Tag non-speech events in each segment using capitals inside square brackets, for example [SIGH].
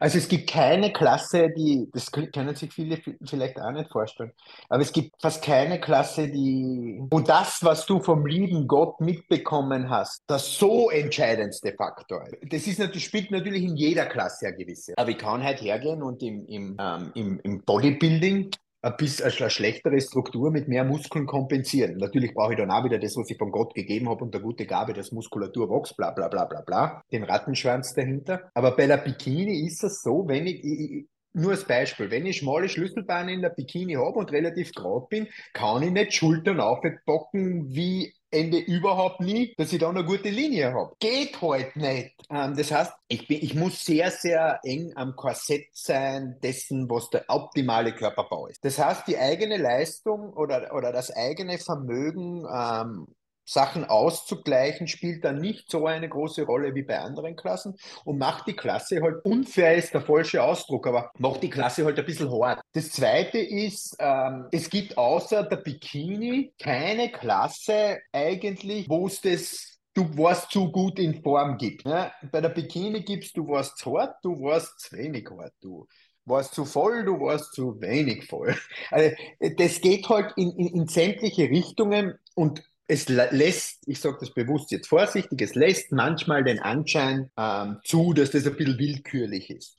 Also es gibt keine Klasse, die, das können sich viele vielleicht auch nicht vorstellen, aber es gibt fast keine Klasse, die, wo das, was du vom lieben Gott mitbekommen hast, das so entscheidendste Faktor ist. Das ist natürlich, spielt natürlich in jeder Klasse eine gewisse. Aber ich kann halt hergehen und im, im, ähm, im, im Bodybuilding ein bisschen eine schlechtere Struktur mit mehr Muskeln kompensieren. Natürlich brauche ich dann auch wieder das, was ich von Gott gegeben habe und der gute Gabe, dass Muskulatur wächst, bla bla bla bla bla, den Rattenschwanz dahinter. Aber bei der Bikini ist es so, wenn ich, ich nur als Beispiel, wenn ich schmale Schlüsselbeine in der Bikini habe und relativ gerade bin, kann ich nicht Schultern aufbocken wie Ende überhaupt nie, dass ich da eine gute Linie habe. Geht halt nicht. Ähm, das heißt, ich, bin, ich muss sehr, sehr eng am Korsett sein dessen, was der optimale Körperbau ist. Das heißt, die eigene Leistung oder, oder das eigene Vermögen ähm, Sachen auszugleichen, spielt dann nicht so eine große Rolle wie bei anderen Klassen und macht die Klasse halt unfair ist der falsche Ausdruck, aber macht die Klasse halt ein bisschen hart. Das zweite ist, ähm, es gibt außer der Bikini keine Klasse eigentlich, wo es das du warst zu gut in Form gibt. Ne? Bei der Bikini gibst du warst zu hart, du warst zu wenig hart, du warst zu voll, du warst zu wenig voll. Also, das geht halt in, in, in sämtliche Richtungen und es lässt, ich sage das bewusst jetzt vorsichtig, es lässt manchmal den Anschein ähm, zu, dass das ein bisschen willkürlich ist.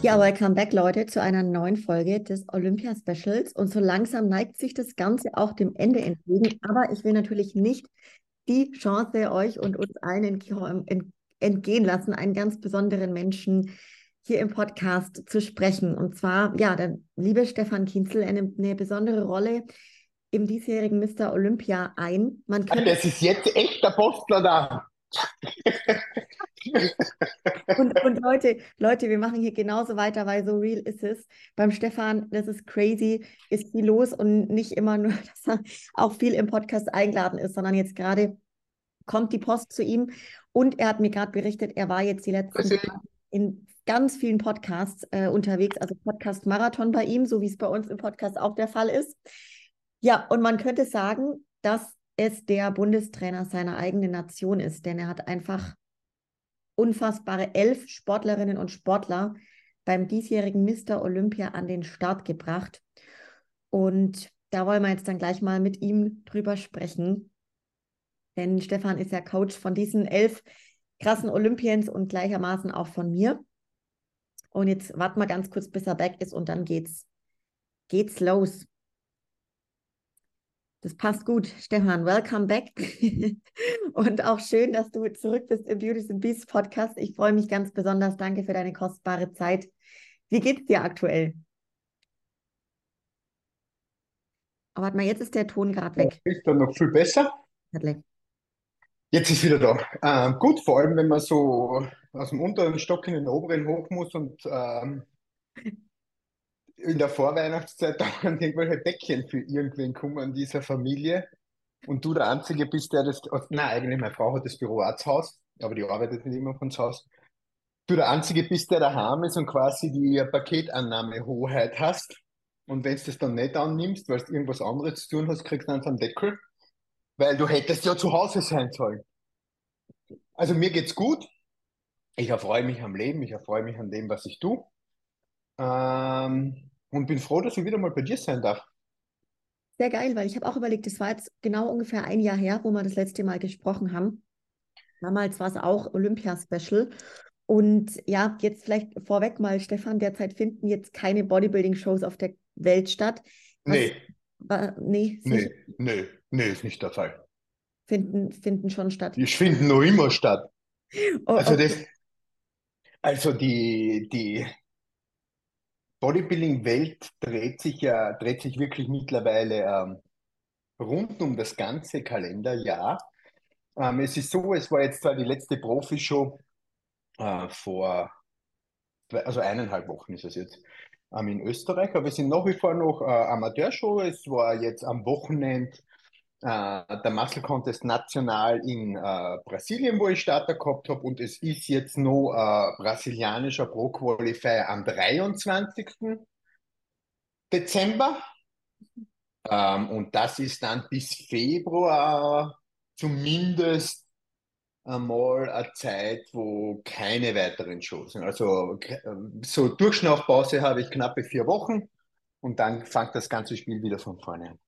Ja, welcome back, Leute, zu einer neuen Folge des Olympia-Specials. Und so langsam neigt sich das Ganze auch dem Ende entgegen. Aber ich will natürlich nicht die Chance euch und uns allen entgehen lassen, einen ganz besonderen Menschen hier im Podcast zu sprechen. Und zwar, ja, der liebe Stefan Kienzel, er nimmt eine besondere Rolle im diesjährigen Mr. Olympia ein. Man könnte das ist jetzt echt der Postler da. und, und Leute, Leute, wir machen hier genauso weiter, weil so real ist es. Beim Stefan, das ist crazy, ist viel los und nicht immer nur, [LAUGHS] dass er auch viel im Podcast eingeladen ist, sondern jetzt gerade kommt die Post zu ihm und er hat mir gerade berichtet, er war jetzt die letzten in ganz vielen Podcasts äh, unterwegs, also Podcast-Marathon bei ihm, so wie es bei uns im Podcast auch der Fall ist. Ja, und man könnte sagen, dass es der Bundestrainer seiner eigenen Nation ist, denn er hat einfach unfassbare elf Sportlerinnen und Sportler beim diesjährigen Mr. Olympia an den Start gebracht. Und da wollen wir jetzt dann gleich mal mit ihm drüber sprechen. Denn Stefan ist ja Coach von diesen elf krassen Olympians und gleichermaßen auch von mir. Und jetzt warten wir ganz kurz, bis er weg ist und dann geht's, geht's los. Das passt gut, Stefan. Welcome back. [LAUGHS] und auch schön, dass du zurück bist im Beauties and Beasts Podcast. Ich freue mich ganz besonders. Danke für deine kostbare Zeit. Wie geht's dir aktuell? Aber warte mal, jetzt ist der Ton gerade weg. Ist dann noch viel besser? Jetzt ist wieder da. Ähm, gut, vor allem, wenn man so aus dem unteren Stock in den oberen hoch muss und ähm, in der Vorweihnachtszeit [LAUGHS] dauernd irgendwelche Päckchen für irgendwen kommen an dieser Familie und du der Einzige bist, der das, nein, eigentlich meine Frau hat das Büro auch zu Hause, aber die arbeitet nicht immer von zu Hause. Du der Einzige bist, der daheim ist und quasi die Paketannahmehoheit hast. Und wenn du das dann nicht annimmst, weil du irgendwas anderes zu tun hast, kriegst du dann so einen Deckel, weil du hättest ja zu Hause sein sollen. Also mir geht's gut. Ich erfreue mich am Leben, ich erfreue mich an dem, was ich tue. Ähm, und bin froh, dass ich wieder mal bei dir sein darf. Sehr geil, weil ich habe auch überlegt, das war jetzt genau ungefähr ein Jahr her, wo wir das letzte Mal gesprochen haben. Damals war es auch Olympia-Special. Und ja, jetzt vielleicht vorweg mal, Stefan, derzeit finden jetzt keine Bodybuilding-Shows auf der Welt statt. Was, nee. War, nee, nee, nee, nee, ist nicht der Fall. Finden, finden schon statt. Die finden noch immer statt. Oh, also okay. das, also die, die Bodybuilding-Welt dreht sich ja, dreht sich wirklich mittlerweile ähm, rund um das ganze Kalenderjahr. Ähm, es ist so, es war jetzt zwar die letzte Profi-Show äh, vor, also eineinhalb Wochen ist es jetzt, ähm, in Österreich, aber es sind nach wie vor noch äh, Amateurshow. Es war jetzt am Wochenende der Muscle Contest national in äh, Brasilien, wo ich Starter gehabt habe. Und es ist jetzt noch äh, brasilianischer Pro Qualifier am 23. Dezember. Ähm, und das ist dann bis Februar zumindest einmal eine Zeit, wo keine weiteren Shows sind. Also so Durchschnaufpause habe ich knappe vier Wochen und dann fängt das ganze Spiel wieder von vorne an.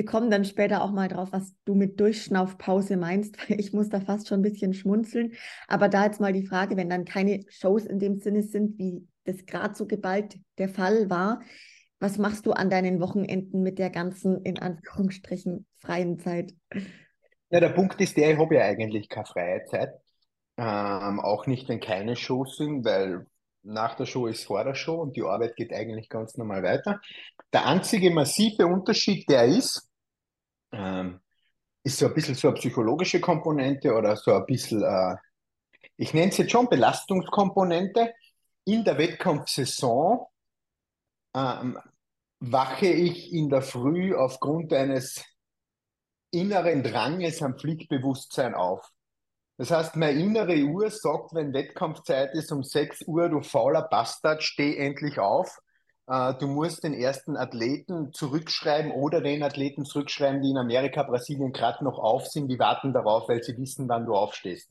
Wir kommen dann später auch mal drauf, was du mit Durchschnaufpause meinst, [LAUGHS] weil ich muss da fast schon ein bisschen schmunzeln. Aber da jetzt mal die Frage, wenn dann keine Shows in dem Sinne sind, wie das gerade so geballt der Fall war, was machst du an deinen Wochenenden mit der ganzen, in Anführungsstrichen, freien Zeit? Ja, der Punkt ist der, ich habe ja eigentlich keine freie Zeit. Ähm, auch nicht, wenn keine Shows sind, weil nach der Show ist vor der Show und die Arbeit geht eigentlich ganz normal weiter. Der einzige massive Unterschied, der ist, ähm, ist so ein bisschen so eine psychologische Komponente oder so ein bisschen, äh, ich nenne es jetzt schon Belastungskomponente. In der Wettkampfsaison ähm, wache ich in der Früh aufgrund eines inneren Dranges am Pflichtbewusstsein auf. Das heißt, meine innere Uhr sagt, wenn Wettkampfzeit ist um 6 Uhr, du fauler Bastard, steh endlich auf. Äh, du musst den ersten Athleten zurückschreiben oder den Athleten zurückschreiben, die in Amerika, Brasilien gerade noch auf sind, die warten darauf, weil sie wissen, wann du aufstehst.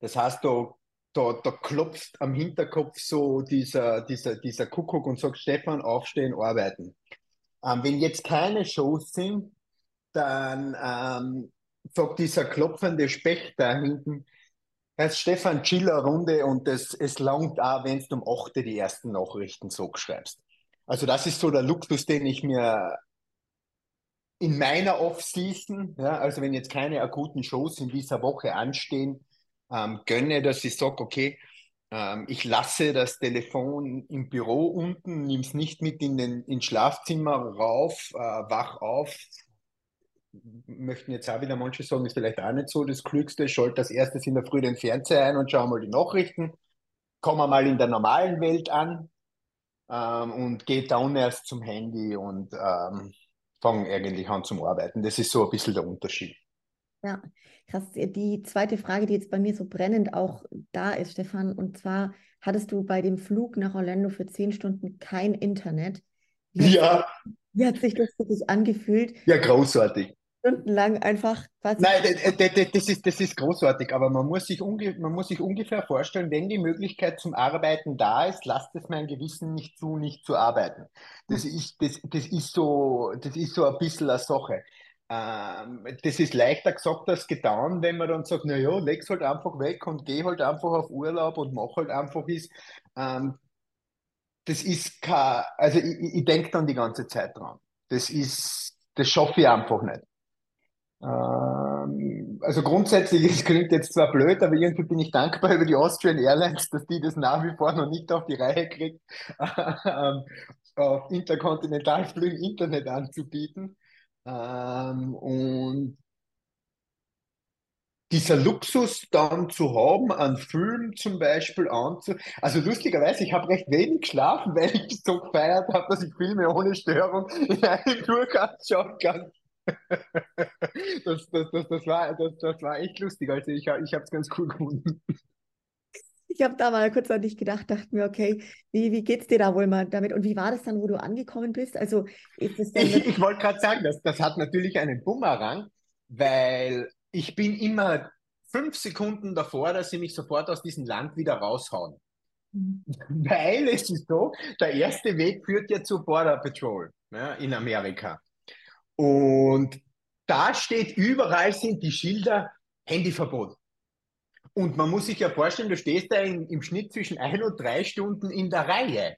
Das heißt, du, da, da klopft am Hinterkopf so dieser, dieser, dieser Kuckuck und sagt, Stefan, aufstehen, arbeiten. Ähm, wenn jetzt keine Shows sind, dann ähm, sagt dieser klopfende Specht da hinten, Herr Stefan, chill eine Runde und es, es langt auch, wenn du um 8 die ersten Nachrichten so schreibst. Also das ist so der Luxus, den ich mir in meiner Off-Season, ja, also wenn jetzt keine akuten Shows in dieser Woche anstehen, ähm, gönne, dass ich sage, okay, ähm, ich lasse das Telefon im Büro unten, nimm es nicht mit in den, ins Schlafzimmer rauf, äh, wach auf, möchten jetzt auch wieder manche sagen, ist vielleicht auch nicht so das Klügste. Schalte als erstes in der Früh den Fernseher ein und schau mal die Nachrichten. Komm mal in der normalen Welt an ähm, und gehe dann erst zum Handy und ähm, fange eigentlich an zum Arbeiten. Das ist so ein bisschen der Unterschied. Ja, krass. Die zweite Frage, die jetzt bei mir so brennend auch da ist, Stefan, und zwar hattest du bei dem Flug nach Orlando für zehn Stunden kein Internet. Wie ja. Hat, wie hat sich das für dich angefühlt? Ja, großartig stundenlang einfach quasi. Nein, das ist, das ist großartig, aber man muss, sich man muss sich ungefähr vorstellen, wenn die Möglichkeit zum Arbeiten da ist, lasst es mein Gewissen nicht zu, nicht zu arbeiten. Das hm. ist, das, das ist, so, das ist so ein bisschen eine Sache. Ähm, das ist leichter gesagt als getan, wenn man dann sagt, naja, leg's halt einfach weg und geh halt einfach auf Urlaub und mach halt einfach ist. Ähm, das ist kein, also ich, ich denke dann die ganze Zeit dran. Das ist, das schaffe ich einfach nicht. Ähm, also grundsätzlich, [LAUGHS] es klingt jetzt zwar blöd, aber irgendwie bin ich dankbar über die Austrian Airlines, [LAUGHS] dass die das nach wie vor noch nicht auf die Reihe kriegt, [LAUGHS] ähm, auf Interkontinentalflügen Internet anzubieten. Ähm, und dieser Luxus dann zu haben, einen Film zum Beispiel anzu... Also lustigerweise, ich habe recht wenig geschlafen, weil ich so gefeiert habe, dass ich Filme ohne Störung in einem Durchgang schauen kann. Das, das, das, das, war, das, das war echt lustig. Also ich, ich habe es ganz cool gefunden. Ich habe da mal kurz an dich gedacht, dachte mir, okay, wie, wie es dir da wohl mal damit? Und wie war das dann, wo du angekommen bist? Also Ich, ich wollte gerade sagen, das, das hat natürlich einen Bumerang, weil ich bin immer fünf Sekunden davor, dass sie mich sofort aus diesem Land wieder raushauen. Mhm. [LAUGHS] Weil es ist so, der erste Weg führt ja zu Border Patrol ja, in Amerika. Und da steht überall sind die Schilder Handyverbot. Und man muss sich ja vorstellen, du stehst da in, im Schnitt zwischen ein und drei Stunden in der Reihe.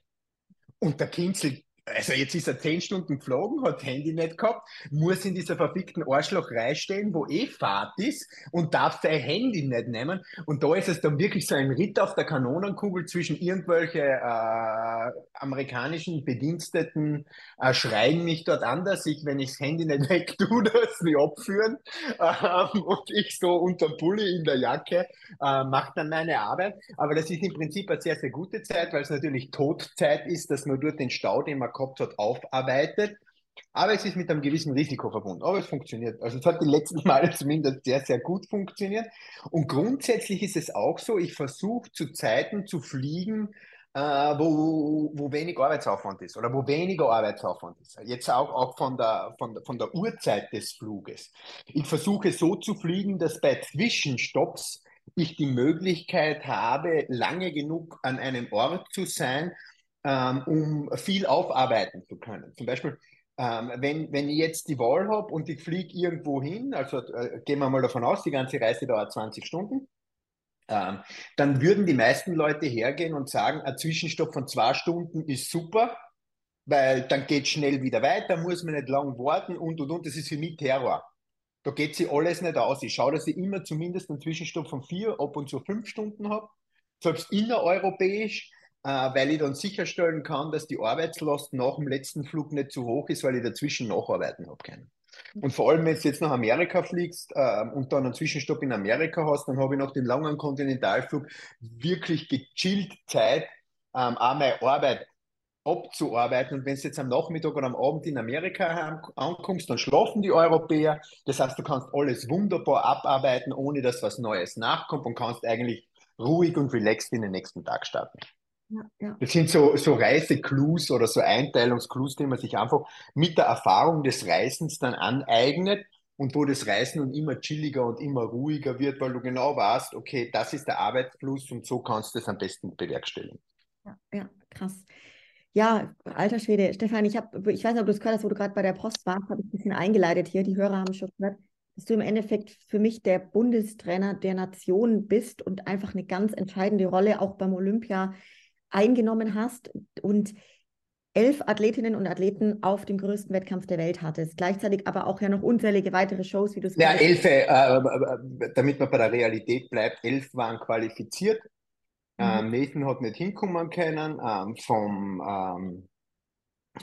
Und der Kinzel also jetzt ist er zehn Stunden geflogen, hat Handy nicht gehabt, muss in dieser verfickten Arschloch stehen, wo eh Fahrt ist und darf sein Handy nicht nehmen. Und da ist es dann wirklich so ein Ritt auf der Kanonenkugel zwischen irgendwelche äh, amerikanischen Bediensteten äh, schreien mich dort an, dass ich, wenn ich das Handy nicht [LAUGHS] weg tue, dass sie abführen. Ähm, und ich so unter Pulli in der Jacke äh, mache dann meine Arbeit. Aber das ist im Prinzip eine sehr, sehr gute Zeit, weil es natürlich Todzeit ist, dass man dort den Stau, den man gehabt hat, aufarbeitet. Aber es ist mit einem gewissen Risiko verbunden. Aber es funktioniert. Also es hat die letzten Male zumindest sehr, sehr gut funktioniert. Und grundsätzlich ist es auch so, ich versuche zu Zeiten zu fliegen, äh, wo, wo wenig Arbeitsaufwand ist oder wo weniger Arbeitsaufwand ist. Jetzt auch, auch von, der, von, von der Uhrzeit des Fluges. Ich versuche so zu fliegen, dass bei Zwischenstopps ich die Möglichkeit habe, lange genug an einem Ort zu sein, ähm, um viel aufarbeiten zu können. Zum Beispiel, ähm, wenn, wenn ich jetzt die Wahl habe und ich fliege irgendwo hin, also äh, gehen wir mal davon aus, die ganze Reise dauert 20 Stunden, ähm, dann würden die meisten Leute hergehen und sagen, ein Zwischenstopp von zwei Stunden ist super, weil dann geht schnell wieder weiter, muss man nicht lang warten und und und. Das ist für mich Terror. Da geht sie alles nicht aus. Ich schaue, dass ich immer zumindest einen Zwischenstopp von vier, ab und zu fünf Stunden habe, selbst innereuropäisch, weil ich dann sicherstellen kann, dass die Arbeitslast nach dem letzten Flug nicht zu hoch ist, weil ich dazwischen nacharbeiten habe können. Und vor allem, wenn du jetzt nach Amerika fliegst äh, und dann einen Zwischenstopp in Amerika hast, dann habe ich nach dem langen Kontinentalflug wirklich gechillt Zeit, ähm, auch meine Arbeit abzuarbeiten. Und wenn du jetzt am Nachmittag oder am Abend in Amerika ankommst, dann schlafen die Europäer. Das heißt, du kannst alles wunderbar abarbeiten, ohne dass was Neues nachkommt und kannst eigentlich ruhig und relaxed in den nächsten Tag starten. Ja, ja. Das sind so, so Reiseclues oder so Einteilungsclues, die man sich einfach mit der Erfahrung des Reisens dann aneignet und wo das Reisen nun immer chilliger und immer ruhiger wird, weil du genau weißt, okay, das ist der Arbeitsfluss und so kannst du es am besten bewerkstelligen. Ja, ja, krass. Ja, alter Schwede. Stefan, ich, hab, ich weiß nicht, ob du es gehört hast, wo du gerade bei der Post warst, habe ich ein bisschen eingeleitet hier. Die Hörer haben schon gehört, dass du im Endeffekt für mich der Bundestrainer der Nation bist und einfach eine ganz entscheidende Rolle auch beim Olympia eingenommen hast und elf Athletinnen und Athleten auf dem größten Wettkampf der Welt hattest. Gleichzeitig aber auch ja noch unzählige weitere Shows, wie du es Ja, elf, äh, äh, damit man bei der Realität bleibt, elf waren qualifiziert. Mhm. Ähm, Nathan hat nicht hinkommen können. Ähm, vom ähm,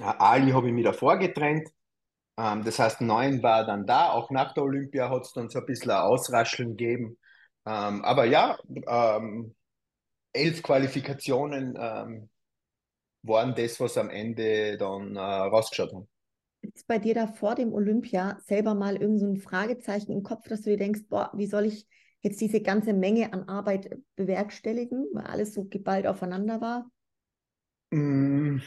Ali habe ich mich davor getrennt. Ähm, das heißt, neun war dann da. Auch nach der Olympia hat es dann so ein bisschen ein Ausrascheln gegeben. Ähm, aber ja, ähm, elf Qualifikationen ähm, waren das, was am Ende dann äh, rausgeschaut haben. Ist bei dir da vor dem Olympia selber mal irgend so ein Fragezeichen im Kopf, dass du dir denkst, boah, wie soll ich jetzt diese ganze Menge an Arbeit bewerkstelligen, weil alles so geballt aufeinander war? Mm,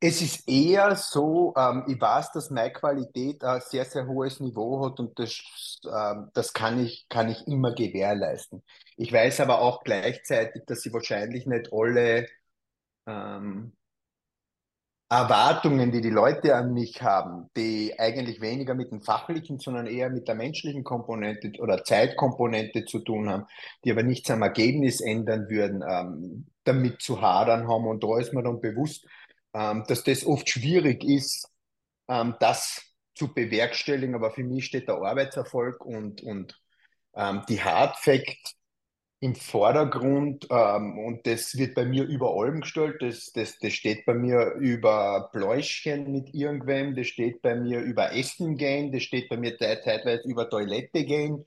es ist eher so, ähm, ich weiß, dass meine Qualität ein sehr, sehr hohes Niveau hat und das, ähm, das kann, ich, kann ich immer gewährleisten. Ich weiß aber auch gleichzeitig, dass sie wahrscheinlich nicht alle ähm, Erwartungen, die die Leute an mich haben, die eigentlich weniger mit dem fachlichen, sondern eher mit der menschlichen Komponente oder Zeitkomponente zu tun haben, die aber nichts am Ergebnis ändern würden, ähm, damit zu hadern haben. Und da ist mir dann bewusst, ähm, dass das oft schwierig ist, ähm, das zu bewerkstelligen. Aber für mich steht der Arbeitserfolg und, und ähm, die Hard Facts im Vordergrund ähm, und das wird bei mir über allem gestellt. Das, das, das steht bei mir über Bläuschen mit irgendwem, das steht bei mir über Essen gehen, das steht bei mir zeitweise über Toilette gehen.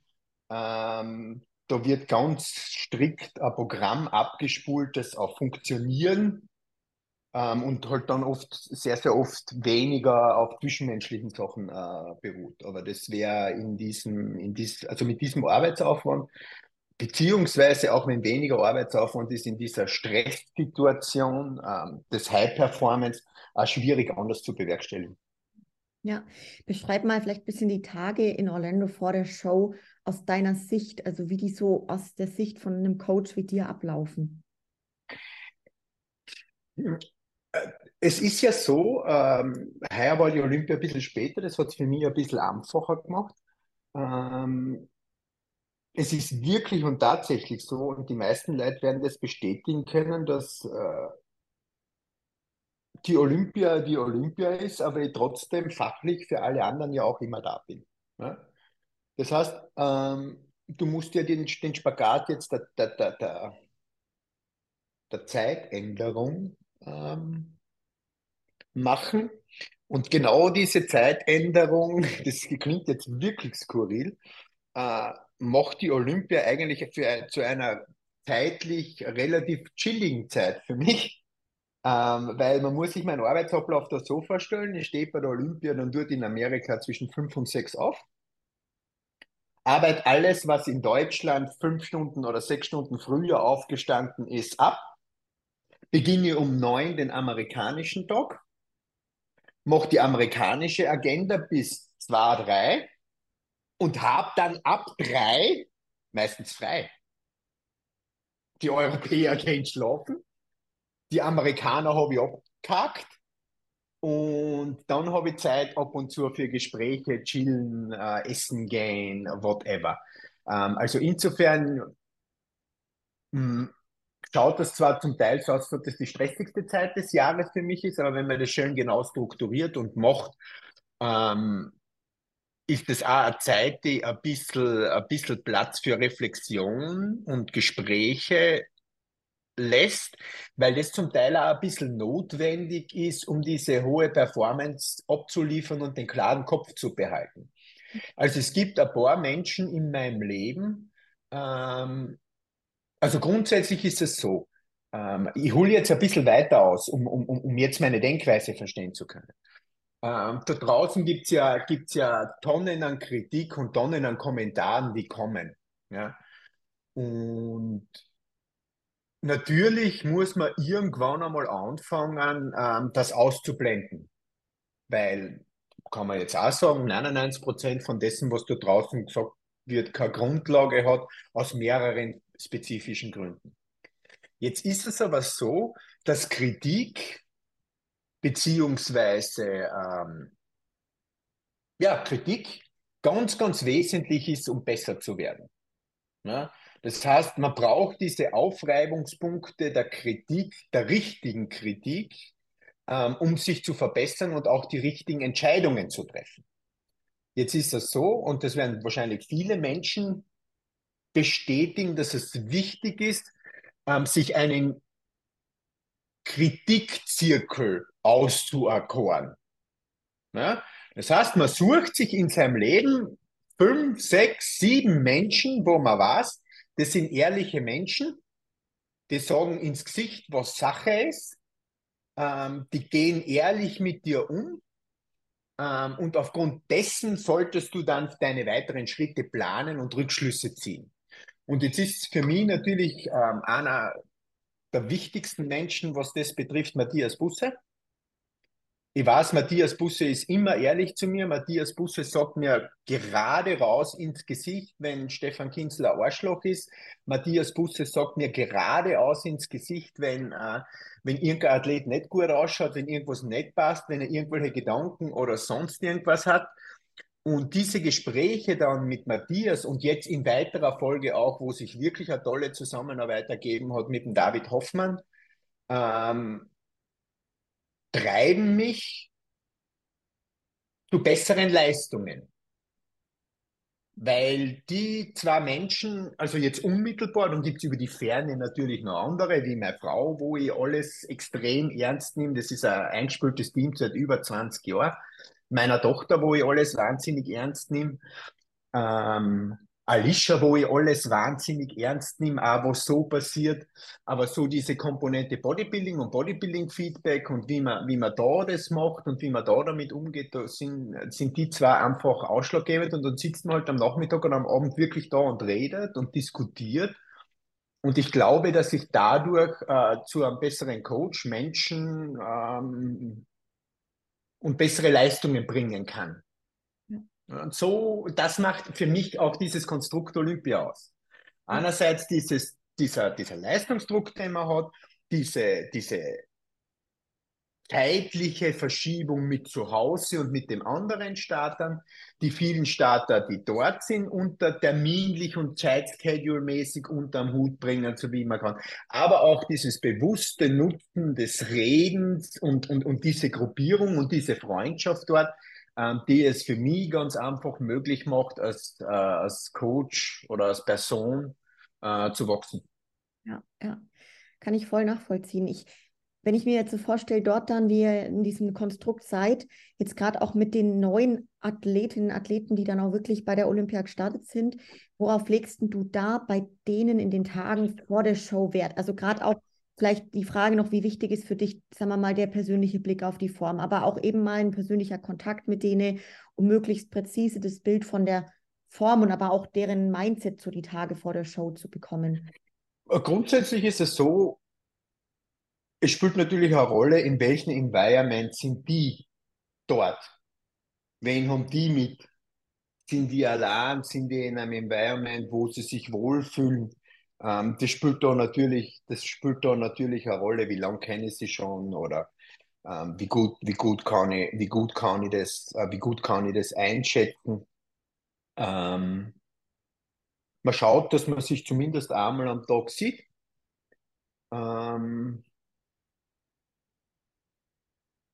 Ähm, da wird ganz strikt ein Programm abgespult, das auf Funktionieren ähm, und halt dann oft, sehr, sehr oft weniger auf zwischenmenschlichen Sachen äh, beruht. Aber das wäre in diesem, in dies, also mit diesem Arbeitsaufwand, beziehungsweise auch wenn weniger Arbeitsaufwand ist, in dieser Stresssituation ähm, des High Performance auch schwierig anders zu bewerkstelligen. Ja, beschreib mal vielleicht ein bisschen die Tage in Orlando vor der Show aus deiner Sicht, also wie die so aus der Sicht von einem Coach wie dir ablaufen. Es ist ja so, ähm, heuer war die Olympia ein bisschen später, das hat es für mich ein bisschen einfacher gemacht. Ähm, es ist wirklich und tatsächlich so, und die meisten Leute werden das bestätigen können, dass äh, die Olympia die Olympia ist, aber ich trotzdem fachlich für alle anderen ja auch immer da bin. Ja? Das heißt, ähm, du musst ja den, den Spagat jetzt der, der, der, der, der Zeitänderung ähm, machen. Und genau diese Zeitänderung, [LAUGHS] das klingt jetzt wirklich skurril, äh, macht die Olympia eigentlich für, zu einer zeitlich relativ chilligen Zeit für mich. Ähm, weil man muss sich meinen Arbeitsablauf da so vorstellen, ich stehe bei der Olympia dann dort in Amerika zwischen fünf und sechs auf. arbeite alles, was in Deutschland fünf Stunden oder sechs Stunden früher aufgestanden ist, ab, beginne um neun den amerikanischen Tag, mache die amerikanische Agenda bis zwei, drei und habe dann ab drei meistens frei. Die Europäer [LAUGHS] gehen schlafen, die Amerikaner habe ich abgehakt und dann habe ich Zeit ab und zu für Gespräche, chillen, äh, essen gehen, whatever. Ähm, also insofern mh, hm, schaut das zwar zum Teil so aus, dass das die stressigste Zeit des Jahres für mich ist, aber wenn man das schön genau strukturiert und macht, ähm, ist das auch eine Zeit, die ein bisschen, ein bisschen Platz für Reflexion und Gespräche lässt, weil das zum Teil auch ein bisschen notwendig ist, um diese hohe Performance abzuliefern und den klaren Kopf zu behalten. Also es gibt ein paar Menschen in meinem Leben, ähm, also grundsätzlich ist es so, ähm, ich hole jetzt ein bisschen weiter aus, um, um, um jetzt meine Denkweise verstehen zu können. Ähm, da draußen gibt es ja, gibt's ja Tonnen an Kritik und Tonnen an Kommentaren, die kommen. Ja? Und natürlich muss man irgendwann einmal anfangen, ähm, das auszublenden. Weil, kann man jetzt auch sagen, 99 Prozent von dessen, was da draußen gesagt wird, keine Grundlage hat, aus mehreren spezifischen Gründen. Jetzt ist es aber so, dass Kritik beziehungsweise ähm, ja, Kritik ganz, ganz wesentlich ist, um besser zu werden. Ja? Das heißt, man braucht diese Aufreibungspunkte der Kritik, der richtigen Kritik, ähm, um sich zu verbessern und auch die richtigen Entscheidungen zu treffen. Jetzt ist das so, und das werden wahrscheinlich viele Menschen bestätigen, dass es wichtig ist, ähm, sich einen Kritikzirkel auszuerkoren. Ja? Das heißt, man sucht sich in seinem Leben fünf, sechs, sieben Menschen, wo man weiß, das sind ehrliche Menschen, die sagen ins Gesicht, was Sache ist, ähm, die gehen ehrlich mit dir um ähm, und aufgrund dessen solltest du dann deine weiteren Schritte planen und Rückschlüsse ziehen. Und jetzt ist für mich natürlich ähm, einer der wichtigsten Menschen, was das betrifft, Matthias Busse. Ich weiß, Matthias Busse ist immer ehrlich zu mir. Matthias Busse sagt mir gerade raus ins Gesicht, wenn Stefan Kinsler Arschloch ist. Matthias Busse sagt mir geradeaus ins Gesicht, wenn, äh, wenn irgendein Athlet nicht gut ausschaut, wenn irgendwas nicht passt, wenn er irgendwelche Gedanken oder sonst irgendwas hat. Und diese Gespräche dann mit Matthias und jetzt in weiterer Folge auch, wo sich wirklich eine tolle Zusammenarbeit ergeben hat mit dem David Hoffmann, ähm, treiben mich zu besseren Leistungen. Weil die zwei Menschen, also jetzt unmittelbar, dann gibt es über die Ferne natürlich noch andere, wie meine Frau, wo ich alles extrem ernst nehme. Das ist ein eingespieltes Team seit über 20 Jahren meiner Tochter, wo ich alles wahnsinnig ernst nehme. Ähm, Alicia, wo ich alles wahnsinnig ernst nehme, auch was so passiert. Aber so diese Komponente Bodybuilding und Bodybuilding-Feedback und wie man, wie man da das macht und wie man da damit umgeht, da sind, sind die zwei einfach ausschlaggebend. Und dann sitzt man halt am Nachmittag und am Abend wirklich da und redet und diskutiert. Und ich glaube, dass ich dadurch äh, zu einem besseren Coach Menschen ähm, und bessere Leistungen bringen kann. Und so, das macht für mich auch dieses Konstrukt Olympia aus. Einerseits dieses, dieser, dieser Leistungsdruck, den man hat, diese, diese zeitliche Verschiebung mit zu Hause und mit dem anderen Startern, die vielen Starter, die dort sind, unter terminlich und zeitschedule-mäßig unterm Hut bringen, so wie man kann. Aber auch dieses bewusste Nutzen des Redens und, und, und diese Gruppierung und diese Freundschaft dort, ähm, die es für mich ganz einfach möglich macht, als, äh, als Coach oder als Person äh, zu wachsen. Ja, ja. Kann ich voll nachvollziehen. Ich, wenn ich mir jetzt so vorstelle, dort dann, wie ihr in diesem Konstrukt seid, jetzt gerade auch mit den neuen Athletinnen und Athleten, die dann auch wirklich bei der Olympia gestartet sind, worauf legst du da bei denen in den Tagen vor der Show Wert? Also gerade auch vielleicht die Frage noch, wie wichtig ist für dich, sagen wir mal, der persönliche Blick auf die Form, aber auch eben mal ein persönlicher Kontakt mit denen, um möglichst präzise das Bild von der Form und aber auch deren Mindset so die Tage vor der Show zu bekommen? Grundsätzlich ist es so, es spielt natürlich eine Rolle, in welchem Environment sind die dort. Wen haben die mit? Sind die allein? Sind die in einem Environment, wo sie sich wohlfühlen? Ähm, das spielt da natürlich, das spielt da natürlich eine Rolle. Wie lange kenne ich sie schon oder ähm, wie gut, wie gut kann ich, wie gut kann ich das, äh, wie gut kann ich das einschätzen? Ähm, man schaut, dass man sich zumindest einmal am Tag sieht. Ähm,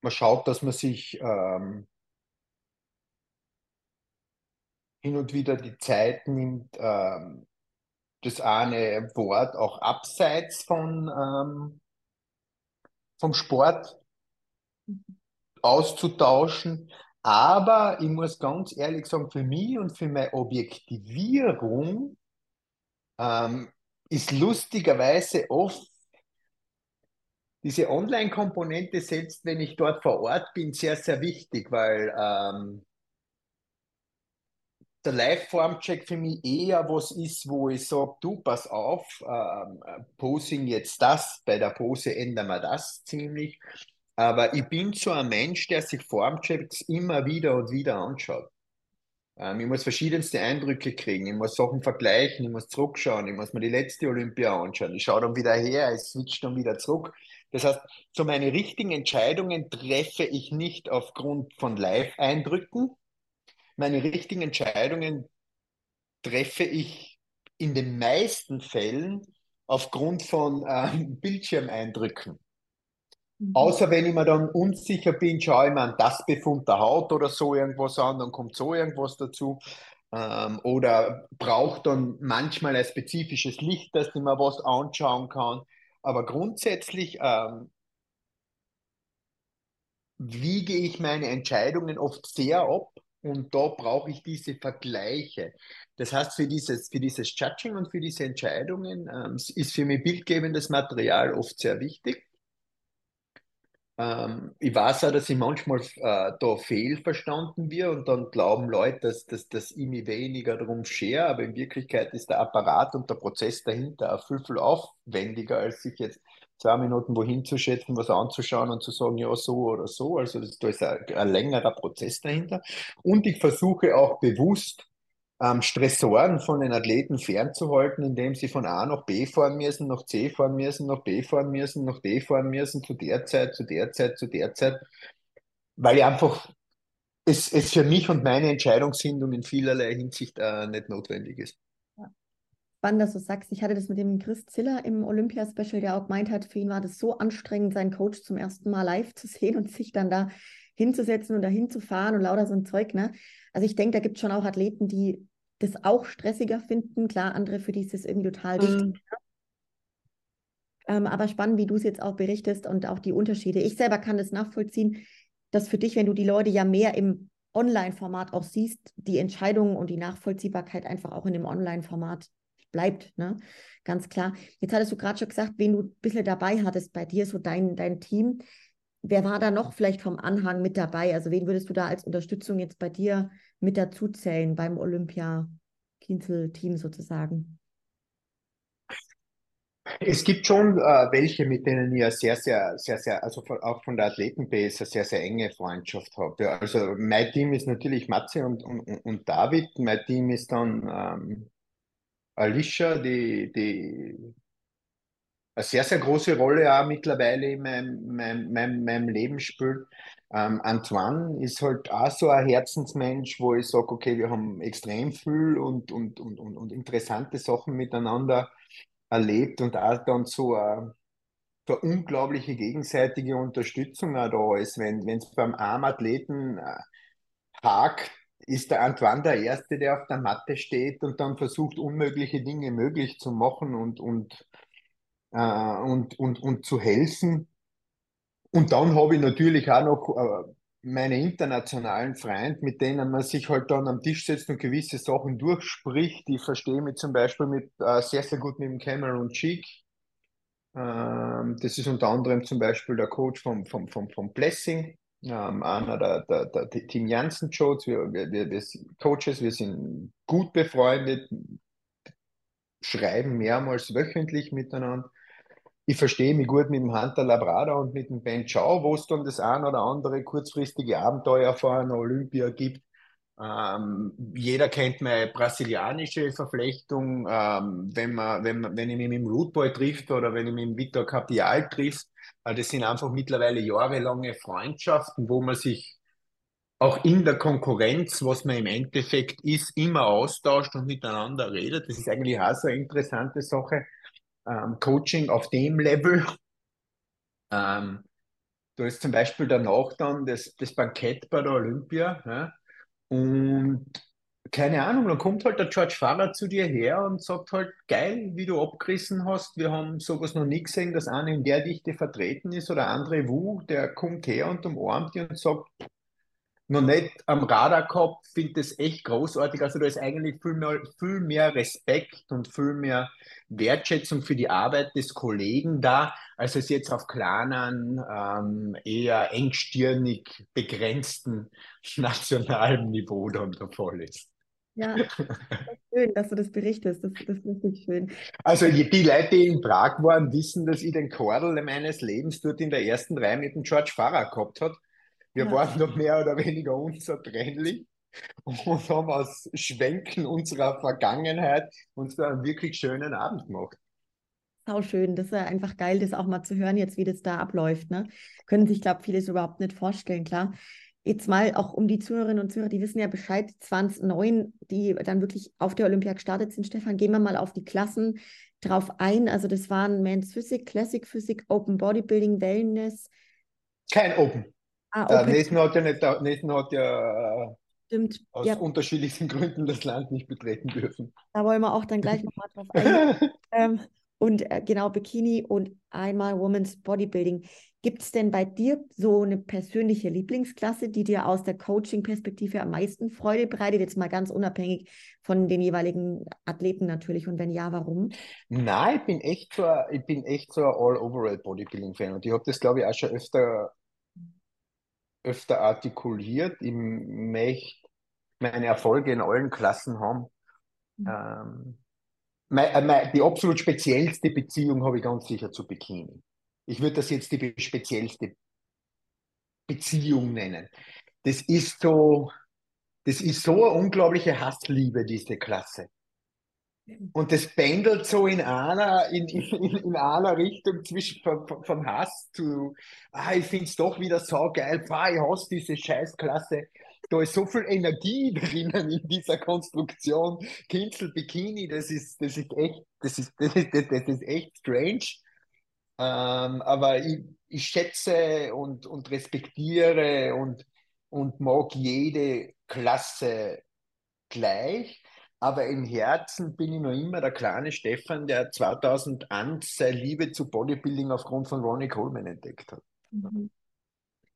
man schaut, dass man sich ähm, hin und wieder die Zeit nimmt, ähm, das eine Wort auch abseits von, ähm, vom Sport auszutauschen. Aber ich muss ganz ehrlich sagen, für mich und für meine Objektivierung ähm, ist lustigerweise oft diese Online-Komponente, selbst wenn ich dort vor Ort bin, sehr, sehr wichtig, weil ähm, der Live-Form-Check für mich eher was ist, wo ich sage, du, pass auf, ähm, Posing jetzt das, bei der Pose ändern wir das ziemlich. Aber ich bin so ein Mensch, der sich Formchecks immer wieder und wieder anschaut. Ähm, ich muss verschiedenste Eindrücke kriegen, ich muss Sachen vergleichen, ich muss zurückschauen, ich muss mir die letzte Olympia anschauen, ich schaue dann wieder her, ich switch dann wieder zurück. Das heißt, so meine richtigen Entscheidungen treffe ich nicht aufgrund von Live-Eindrücken, meine richtigen Entscheidungen treffe ich in den meisten Fällen aufgrund von ähm, Bildschirmeindrücken. Mhm. Außer wenn ich mir dann unsicher bin, schaue ich mir an das Befund der Haut oder so irgendwas an, dann kommt so irgendwas dazu. Ähm, oder braucht dann manchmal ein spezifisches Licht, dass ich mir was anschauen kann. Aber grundsätzlich ähm, wiege ich meine Entscheidungen oft sehr ab und da brauche ich diese Vergleiche. Das heißt, für dieses, für dieses Judging und für diese Entscheidungen ähm, ist für mich bildgebendes Material oft sehr wichtig. Ähm, ich weiß auch, dass ich manchmal äh, da fehlverstanden wird und dann glauben Leute, dass, dass, dass ich mich weniger darum schere, aber in Wirklichkeit ist der Apparat und der Prozess dahinter auch viel, viel aufwendiger, als sich jetzt zwei Minuten wohin zu schätzen, was anzuschauen und zu sagen, ja, so oder so. Also das, da ist ein, ein längerer Prozess dahinter. Und ich versuche auch bewusst, ähm, Stressoren von den Athleten fernzuhalten, indem sie von A nach B fahren müssen, nach C fahren müssen, nach B fahren müssen, nach D fahren müssen, zu der Zeit, zu der Zeit, zu der Zeit, weil ich einfach es, es für mich und meine Entscheidungsfindung in vielerlei Hinsicht äh, nicht notwendig ist. Spannend, dass du sagst. Ich hatte das mit dem Chris Ziller im Olympia-Special, der auch gemeint hat, für ihn war das so anstrengend, seinen Coach zum ersten Mal live zu sehen und sich dann da hinzusetzen und dahin zu fahren und lauter so ein Zeug. Ne? Also ich denke, da gibt es schon auch Athleten, die das auch stressiger finden. Klar, andere, für die ist es irgendwie total wichtig. Mhm. Ähm, aber spannend, wie du es jetzt auch berichtest und auch die Unterschiede. Ich selber kann das nachvollziehen, dass für dich, wenn du die Leute ja mehr im Online-Format auch siehst, die Entscheidungen und die Nachvollziehbarkeit einfach auch in dem Online-Format bleibt, ne? Ganz klar. Jetzt hattest du gerade schon gesagt, wen du ein bisschen dabei hattest bei dir, so dein, dein Team. Wer war da noch vielleicht vom Anhang mit dabei? Also wen würdest du da als Unterstützung jetzt bei dir mit dazu zählen beim Olympia-Kinzel-Team sozusagen? Es gibt schon äh, welche, mit denen ich sehr, sehr, sehr, sehr, also von, auch von der Athletenbase eine sehr, sehr enge Freundschaft habe. Ja, also mein Team ist natürlich Matze und, und, und David. Mein Team ist dann ähm, Alicia, die, die eine sehr, sehr große Rolle auch mittlerweile in meinem, meinem, meinem, meinem Leben spielt. Ähm, Antoine ist halt auch so ein Herzensmensch, wo ich sage, okay, wir haben extrem viel und, und, und, und, und interessante Sachen miteinander erlebt und auch dann so eine, so eine unglaubliche gegenseitige Unterstützung auch da ist. Wenn es beim Armathleten äh, hakt, ist der Antoine der Erste, der auf der Matte steht und dann versucht, unmögliche Dinge möglich zu machen und, und äh, und, und, und zu helfen. Und dann habe ich natürlich auch noch äh, meine internationalen Freunde, mit denen man sich halt dann am Tisch setzt und gewisse Sachen durchspricht. Ich verstehe mich zum Beispiel mit, äh, sehr, sehr gut mit dem Cameron Cheek. Ähm, das ist unter anderem zum Beispiel der Coach vom, vom, vom, vom Blessing. ähm, einer der, der, der Team Janssen Coach, wir, wir, wir, Coaches, wir sind gut befreundet, schreiben mehrmals wöchentlich miteinander. Ich verstehe mich gut mit dem Hunter Labrada und mit dem Ben Chow, wo es dann das ein oder andere kurzfristige Abenteuer vor einer Olympia gibt. Ähm, jeder kennt meine brasilianische Verflechtung. Ähm, wenn, man, wenn, wenn ich mich mit dem Rootboy trifft oder wenn ich mich mit dem Vitor Capial trifft, äh, das sind einfach mittlerweile jahrelange Freundschaften, wo man sich auch in der Konkurrenz, was man im Endeffekt ist, immer austauscht und miteinander redet. Das ist eigentlich auch so eine interessante Sache. Ähm, Coaching auf dem Level. Ähm, da ist zum Beispiel danach dann das, das Bankett bei der Olympia. Ja? Und keine Ahnung, dann kommt halt der George Farrer zu dir her und sagt halt, geil, wie du abgerissen hast, wir haben sowas noch nie gesehen, dass einer in der Dichte vertreten ist oder andere Wu, der kommt her und umarmt dich und sagt, noch nicht am Radar gehabt, finde das echt großartig. Also da ist eigentlich viel mehr, viel mehr Respekt und viel mehr Wertschätzung für die Arbeit des Kollegen da, als es jetzt auf kleinen, ähm, eher engstirnig begrenzten [LAUGHS] nationalen Niveau dann der Fall ist. Ja, [LAUGHS] schön, dass du das berichtest. Das, das ist wirklich schön. Also die Leute, die in Prag waren, wissen, dass ich den Kordel meines Lebens dort in der ersten Reihe mit dem George Farrer gehabt habe. Wir ja. waren noch mehr oder weniger unzertrennlich und haben aus Schwenken unserer Vergangenheit uns da einen wirklich schönen Abend gemacht. Sau schön, das ist ja einfach geil, das auch mal zu hören, jetzt wie das da abläuft. Ne? Können sich, glaube ich, vieles überhaupt nicht vorstellen, klar. Jetzt mal auch um die Zuhörerinnen und Zuhörer, die wissen ja Bescheid, 2009, die dann wirklich auf der Olympia gestartet sind. Stefan, gehen wir mal auf die Klassen drauf ein. Also das waren Men's Physik, Classic Physik, Open Bodybuilding, Wellness. Kein Open. Ah, okay. Der Nathan hat ja, nicht, Nathan hat ja äh, Stimmt. aus ja. unterschiedlichsten Gründen das Land nicht betreten dürfen. Da wollen wir auch dann gleich nochmal drauf eingehen. [LAUGHS] ähm, und äh, genau, Bikini und einmal Women's Bodybuilding. Gibt es denn bei dir so eine persönliche Lieblingsklasse, die dir aus der Coaching-Perspektive am meisten Freude bereitet? Jetzt mal ganz unabhängig von den jeweiligen Athleten natürlich. Und wenn ja, warum? Nein, ich bin echt so, ich bin echt so ein All-Overall-Bodybuilding-Fan. Und ich habe das, glaube ich, auch schon öfter öfter artikuliert. Ich möchte meine Erfolge in allen Klassen haben. Mhm. Ähm, äh, die absolut speziellste Beziehung habe ich ganz sicher zu Bikini. Ich würde das jetzt die speziellste Beziehung nennen. Das ist so, das ist so eine unglaubliche Hassliebe, diese Klasse. Und das pendelt so in einer, in, in, in einer Richtung zwischen vom, Hass zu, ah, ich finde es doch wieder so geil, ah, ich hasse diese Scheißklasse. Da ist so viel Energie [LAUGHS] drinnen in dieser Konstruktion. Kinzel Bikini, das ist, das ist echt, das ist, das ist, das ist echt strange. Ähm, aber ich, ich schätze und, und respektiere und, und mag jede Klasse gleich. Aber im Herzen bin ich noch immer der kleine Stefan, der 2001 seine Liebe zu Bodybuilding aufgrund von Ronnie Coleman entdeckt hat. Mhm.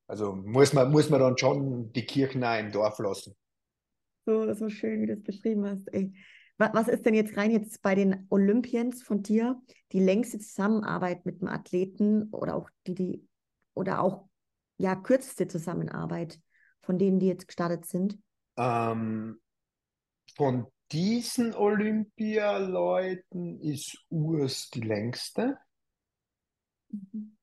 Also muss man, muss man dann schon die Kirchen auch im Dorf lassen. So, so schön, wie du das beschrieben hast. Ey. Was ist denn jetzt rein jetzt bei den Olympians von dir die längste Zusammenarbeit mit einem Athleten oder auch die, die oder auch ja kürzeste Zusammenarbeit von denen, die jetzt gestartet sind? Ähm, von diesen Olympialeuten ist Urs die längste. Mhm.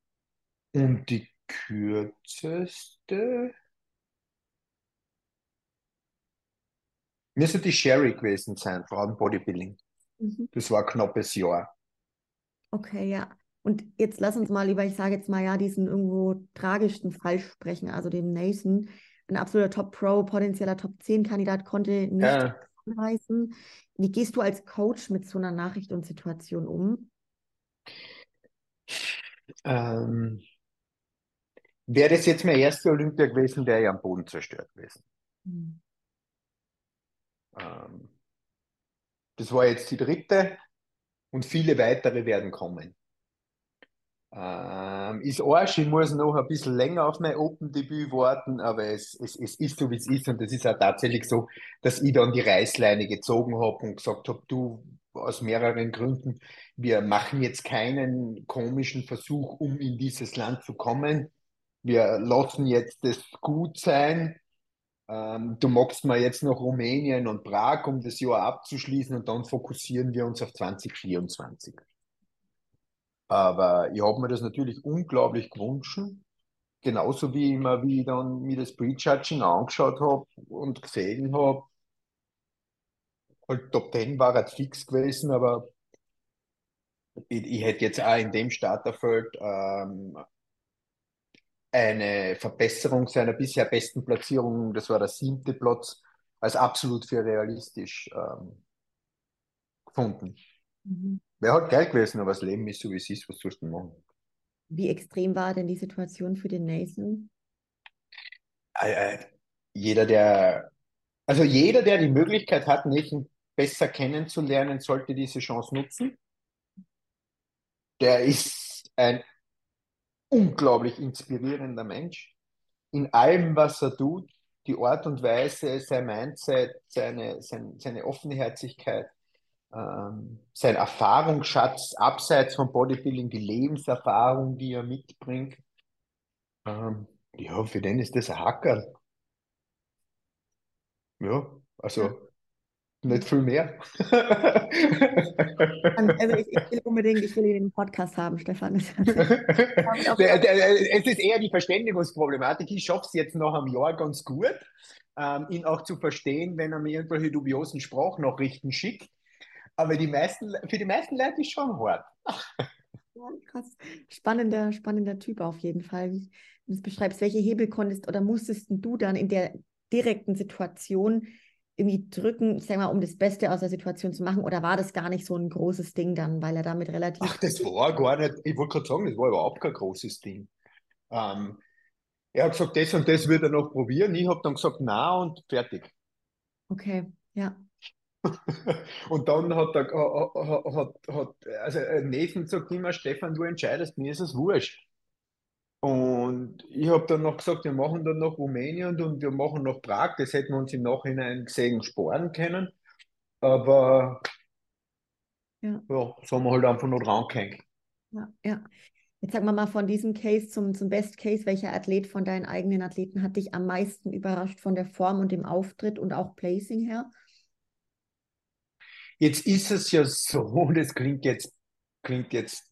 Und die kürzeste müsste die Sherry gewesen sein, Frauenbodybuilding. Mhm. Das war ein knappes Jahr. Okay, ja. Und jetzt lass uns mal lieber, ich sage jetzt mal ja, diesen irgendwo tragischsten Fall sprechen, also dem Nathan. Ein absoluter Top-Pro, potenzieller Top-10-Kandidat konnte nicht ja anreißen. Wie gehst du als Coach mit so einer Nachricht und Situation um? Ähm, wäre das jetzt mein erster Olympia gewesen, wäre ja am Boden zerstört gewesen. Mhm. Ähm, das war jetzt die dritte und viele weitere werden kommen. Ähm, ist Arsch, ich muss noch ein bisschen länger auf mein Open-Debüt warten, aber es, es, es ist so, wie es ist. Und es ist auch tatsächlich so, dass ich dann die Reißleine gezogen habe und gesagt habe, du, aus mehreren Gründen, wir machen jetzt keinen komischen Versuch, um in dieses Land zu kommen. wir lassen jetzt das gut sein. Ähm, du magst mal jetzt noch Rumänien und Prag, um das Jahr abzuschließen und dann fokussieren wir uns auf 2024. Aber ich habe mir das natürlich unglaublich gewünscht. Genauso wie immer, wie ich dann mir das Prejudging angeschaut habe und gesehen habe, halt Top 10 war halt fix gewesen, aber ich, ich hätte jetzt auch in dem Starterfeld ähm, eine Verbesserung seiner bisher besten Platzierung, das war der siebte Platz, als absolut für realistisch ähm, gefunden. Mhm. Wäre halt geil gewesen, aber das Leben ist so, wie es ist, was sollst du machen? Wie extrem war denn die Situation für den Nathan? Äh, äh, jeder, der, also jeder, der die Möglichkeit hat, Nathan besser kennenzulernen, sollte diese Chance nutzen. Der ist ein unglaublich inspirierender Mensch. In allem, was er tut, die Art und Weise, sein Mindset, seine, sein, seine Offenherzigkeit, ähm, sein Erfahrungsschatz abseits vom Bodybuilding, die Lebenserfahrung, die er mitbringt. Ähm, ja, für den ist das ein Hacker. Ja, also ja. nicht viel mehr. also ich, ich, will unbedingt, ich will ihn im Podcast haben, Stefan. [LAUGHS] es ist eher die Verständigungsproblematik. Ich schaffe es jetzt nach einem Jahr ganz gut, ähm, ihn auch zu verstehen, wenn er mir irgendwelche dubiosen Sprachnachrichten schickt. Aber die meisten, für die meisten Leute ist schon hart. Krass. Spannender, spannender Typ auf jeden Fall. Wie du es beschreibst, welche Hebel konntest oder musstest du dann in der direkten Situation irgendwie drücken, ich sag mal, um das Beste aus der Situation zu machen? Oder war das gar nicht so ein großes Ding dann, weil er damit relativ. Ach, das war gar nicht, ich wollte gerade sagen, das war überhaupt kein großes Ding. Ähm, er hat gesagt, das und das würde er noch probieren. Ich habe dann gesagt, na und fertig. Okay, ja. Und dann hat er, hat, hat, also Nathan sagt immer, Stefan, du entscheidest, mir ist es wurscht. Und ich habe dann noch gesagt, wir machen dann noch Rumänien und wir machen noch Prag. Das hätten wir uns im Nachhinein gesehen sparen können. Aber ja, ja so haben wir halt einfach noch dran gehängt. Ja, ja. Jetzt sagen wir mal von diesem Case zum, zum Best Case. Welcher Athlet von deinen eigenen Athleten hat dich am meisten überrascht von der Form und dem Auftritt und auch Placing her? Jetzt ist es ja so, [LAUGHS] das klingt jetzt, klingt jetzt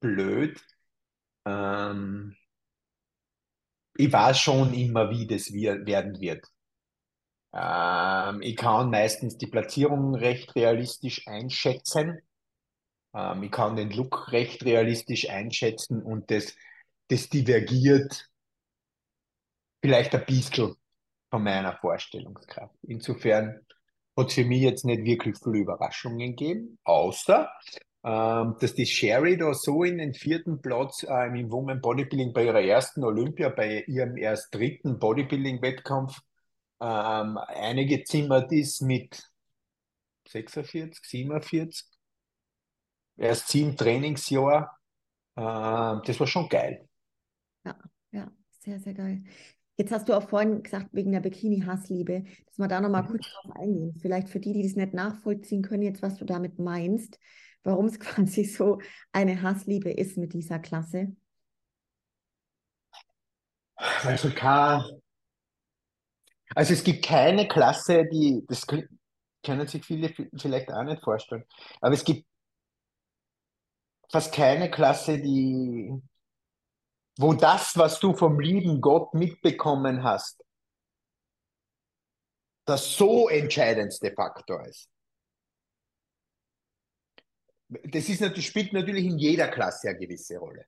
blöd. Ähm, ich weiß schon immer, wie das werden wird. Ähm, ich kann meistens die Platzierung recht realistisch einschätzen. Ähm, ich kann den Look recht realistisch einschätzen und das, das divergiert vielleicht ein bisschen von meiner Vorstellungskraft. Insofern hat für mich jetzt nicht wirklich viele Überraschungen gegeben, außer ähm, dass die Sherry da so in den vierten Platz ähm, im Women Bodybuilding bei ihrer ersten Olympia, bei ihrem erst dritten Bodybuilding-Wettkampf ähm, eingezimmert ist mit 46, 47, erst sieben Trainingsjahr. Ähm, das war schon geil. Ja, ja, sehr, sehr geil. Jetzt hast du auch vorhin gesagt, wegen der Bikini-Hassliebe, dass wir da nochmal mhm. kurz drauf eingehen. Vielleicht für die, die das nicht nachvollziehen können, jetzt, was du damit meinst warum es [LAUGHS] quasi so eine Hassliebe ist mit dieser Klasse? Also, also es gibt keine Klasse, die, das können sich viele vielleicht auch nicht vorstellen, aber es gibt fast keine Klasse, die, wo das, was du vom lieben Gott mitbekommen hast, das so entscheidendste Faktor ist das ist natürlich, spielt natürlich in jeder Klasse eine gewisse Rolle.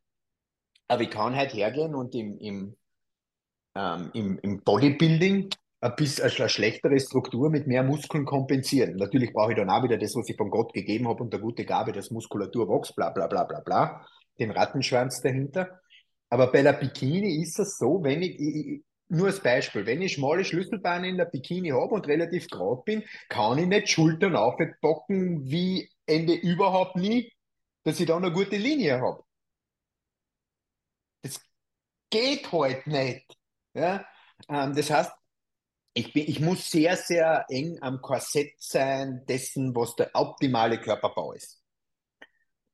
Aber ich kann halt hergehen und im, im, ähm, im, im Bodybuilding ein bisschen eine schlechtere Struktur mit mehr Muskeln kompensieren. Natürlich brauche ich dann auch wieder das, was ich von Gott gegeben habe und der gute Gabe, dass Muskulatur wächst, bla bla bla bla bla, den Rattenschwanz dahinter. Aber bei der Bikini ist es so, wenn ich, ich nur als Beispiel, wenn ich schmale Schlüsselbeine in der Bikini habe und relativ gerade bin, kann ich nicht Schultern aufpacken wie Ende überhaupt nie, dass ich da eine gute Linie habe. Das geht halt nicht. Ja? Ähm, das heißt, ich, bin, ich muss sehr, sehr eng am Korsett sein dessen, was der optimale Körperbau ist.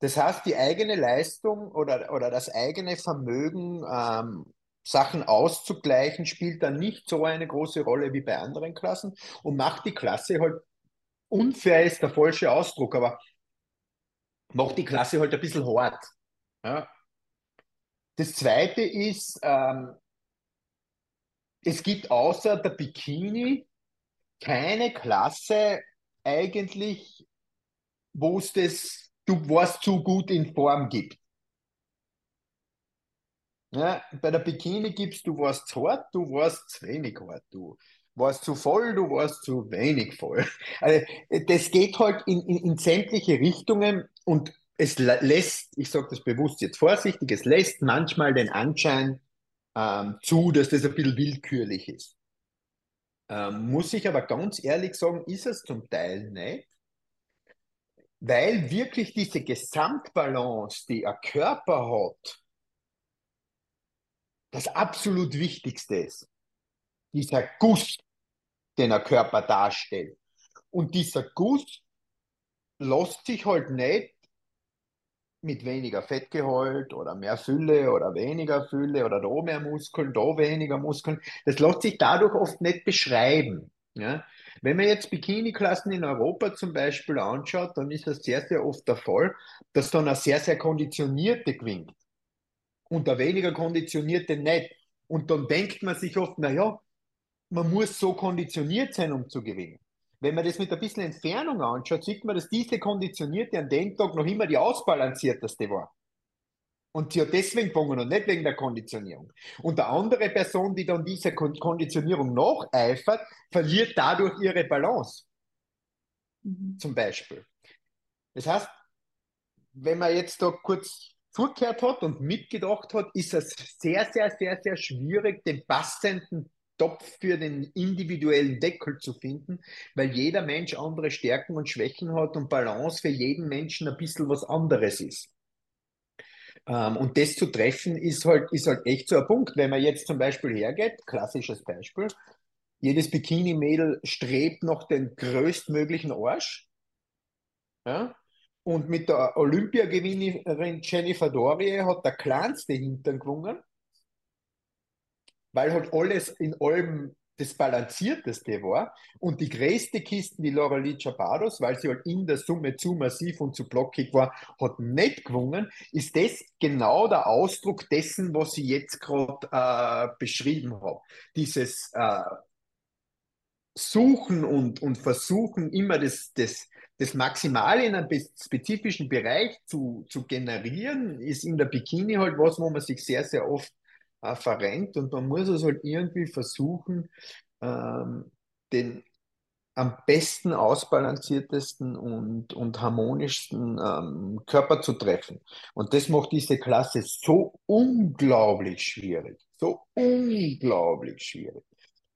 Das heißt, die eigene Leistung oder, oder das eigene Vermögen ähm, Sachen auszugleichen, spielt dann nicht so eine große Rolle wie bei anderen Klassen und macht die Klasse halt unfair ist der falsche Ausdruck, aber macht die Klasse halt ein bisschen hart. Ja. Das zweite ist, ähm, es gibt außer der Bikini keine Klasse eigentlich, wo es das, du warst zu gut in Form gibt. Ja, bei der Bikini gibst du warst zu hart, du warst zu wenig hart, du warst zu voll, du warst zu wenig voll. [LAUGHS] Also, das geht halt in, in, in sämtliche Richtungen und es lässt, ich sage das bewusst jetzt vorsichtig, es lässt manchmal den Anschein ähm, zu, dass das ein bisschen willkürlich ist. Ähm, muss ich aber ganz ehrlich sagen, ist es zum Teil nicht, weil wirklich diese Gesamtbalance, die ein Körper hat, das absolut Wichtigste ist. Dieser Guss, den ein Körper darstellt. Und dieser Guss lässt sich halt nicht mit weniger Fettgehalt oder mehr Fülle oder weniger Fülle oder da mehr Muskeln, da weniger Muskeln. Das lässt sich dadurch oft nicht beschreiben. Ja? Wenn man jetzt Bikini-Klassen in Europa zum Beispiel anschaut, dann ist das sehr, sehr oft der Fall, dass dann eine sehr, sehr konditionierte gewinnt und der weniger konditionierte nicht. Und dann denkt man sich oft, naja, man muss so konditioniert sein, um zu gewinnen. Wenn man das mit ein bisschen Entfernung anschaut, sieht man, dass diese Konditionierte an dem Tag noch immer die ausbalancierteste war. Und sie hat deswegen gewonnen und nicht wegen der Konditionierung. Und eine andere Person, die dann dieser Konditionierung nacheifert, verliert dadurch ihre Balance. Mhm. Zum Beispiel. Das heißt, wenn man jetzt da kurz zugehört hat und mitgedacht hat, ist es sehr, sehr, sehr, sehr schwierig, den passenden Topf für den individuellen Deckel zu finden, weil jeder Mensch andere Stärken und Schwächen hat und Balance für jeden Menschen ein bisschen was anderes ist. Ähm, und das zu treffen ist halt, ist halt echt so ein Punkt. Wenn man jetzt zum Beispiel hergeht, klassisches Beispiel, jedes Bikini-Mädel strebt nach dem größtmöglichen Arsch. Ja? Und mit der Olympiagewinnerin Jennifer Dorie hat der kleinste Hintern gewonnen weil halt alles in allem das Balancierteste war. Und die größte Kiste, die Laura Chapados, weil sie halt in der Summe zu massiv und zu blockig war, hat nicht gewonnen. Ist das genau der Ausdruck dessen, was ich jetzt gerade äh, beschrieben habe? Dieses äh, Suchen und, und Versuchen, immer das, das, das Maximale in einem spezifischen Bereich zu, zu generieren, ist in der Bikini halt was, wo man sich sehr, sehr oft äh, verrenkt und man muss es halt irgendwie versuchen, ähm, den am besten ausbalanciertesten und, und harmonischsten ähm, Körper zu treffen. Und das macht diese Klasse so unglaublich schwierig. So unglaublich schwierig.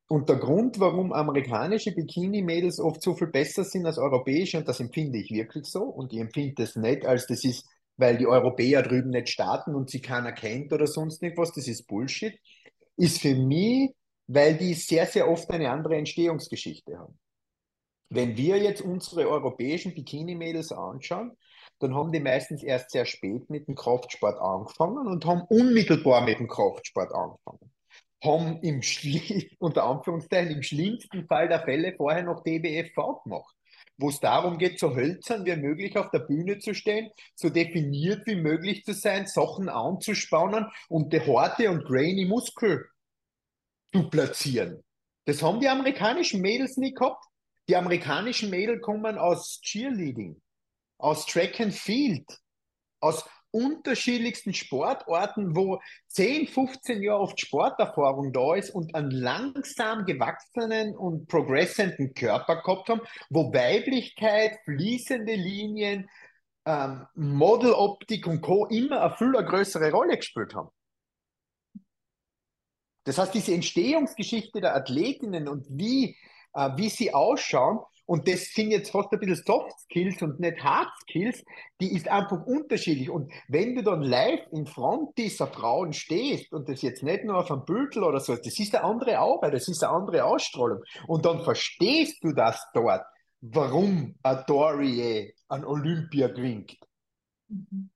Und der Grund, warum amerikanische Bikini-Mädels oft so viel besser sind als europäische, und das empfinde ich wirklich so, und ich empfinde es nicht als das ist weil die Europäer drüben nicht starten und sie keiner kennt oder sonst irgendwas, das ist Bullshit, ist für mich, weil die sehr, sehr oft eine andere Entstehungsgeschichte haben. Wenn wir jetzt unsere europäischen Bikini-Mädels anschauen, dann haben die meistens erst sehr spät mit dem Kraftsport angefangen und haben unmittelbar mit dem Kraftsport angefangen. Haben im [LAUGHS] unter Anführungszeichen im schlimmsten Fall der Fälle vorher noch DBFV gemacht wo es darum geht, so hölzern wie möglich auf der Bühne zu stehen, so definiert wie möglich zu sein, Sachen anzuspannen und die harte und grainy Muskel zu platzieren. Das haben die amerikanischen Mädels nie gehabt. Die amerikanischen Mädels kommen aus Cheerleading, aus Track and Field, aus unterschiedlichsten Sportarten, wo 10, 15 Jahre oft Sporterfahrung da ist und einen langsam gewachsenen und progressenden Körper gehabt haben, wo Weiblichkeit, fließende Linien, ähm, Modeloptik und Co. immer eine viel größere Rolle gespielt haben. Das heißt, diese Entstehungsgeschichte der Athletinnen und wie, äh, wie sie ausschauen, und das sind jetzt fast ein bisschen Soft Skills und nicht Hard Skills, die ist einfach unterschiedlich. Und wenn du dann live in Front dieser Frauen stehst und das jetzt nicht nur auf einem Bildel oder so, das ist eine andere Arbeit, das ist eine andere Ausstrahlung. Und dann verstehst du das dort, warum ein Dorie an Olympia gewinnt. Mhm.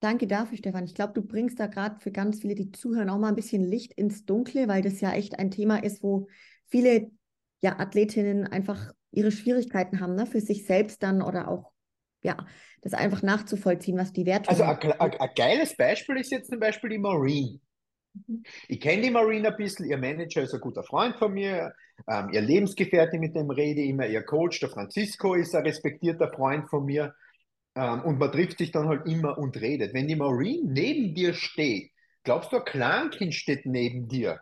Danke dafür, Stefan. Ich glaube, du bringst da gerade für ganz viele, die zuhören, auch mal ein bisschen Licht ins Dunkle, weil das ja echt ein Thema ist, wo viele ja, Athletinnen einfach ihre Schwierigkeiten haben, ne, für sich selbst dann oder auch, ja, das einfach nachzuvollziehen, was die Werte Also ein, ein, ein geiles Beispiel ist jetzt zum Beispiel die Marine. Mhm. Ich kenne die Marine ein bisschen, ihr Manager ist ein guter Freund von mir, ähm, ihr Lebensgefährte, mit dem rede immer, ihr Coach, der Francisco, ist ein respektierter Freund von mir. Ähm, und man trifft sich dann halt immer und redet. Wenn die Marine neben dir steht, glaubst du, ein Kleinkind steht neben dir?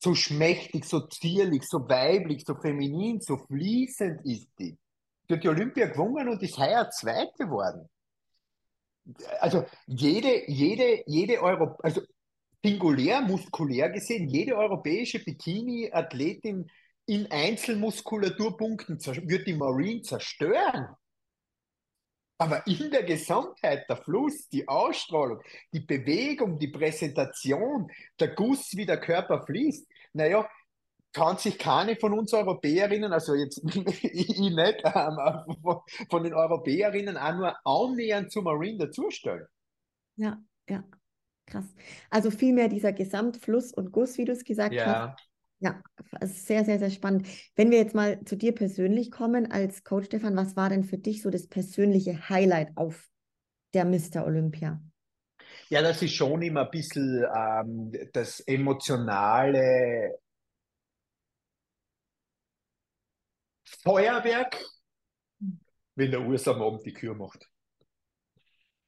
So schmächtig, so zierlich, so weiblich, so feminin, so fließend ist die. Die hat die Olympia gewonnen und ist heuer Zweite geworden. Also jede, jede, jede Euro, also singulär, muskulär gesehen, jede europäische Bikini-Athletin in Einzelmuskulaturpunkten wird die Marine zerstören. Aber in der Gesamtheit, der Fluss, die Ausstrahlung, die Bewegung, die Präsentation, der Guss, wie der Körper fließt, naja, kann sich keine von uns Europäerinnen, also jetzt [LAUGHS] ich nicht, ähm, von, von den Europäerinnen auch nur annähernd zu Marine dazustellen. Ja, ja, krass. Also vielmehr dieser Gesamtfluss und Guss, wie du es gesagt ja. hast, ja, sehr, sehr, sehr spannend. Wenn wir jetzt mal zu dir persönlich kommen als Coach Stefan, was war denn für dich so das persönliche Highlight auf der Mr. Olympia? Ja, das ist schon immer ein bisschen ähm, das emotionale Feuerwerk, wenn der Urs am Abend die Kür macht.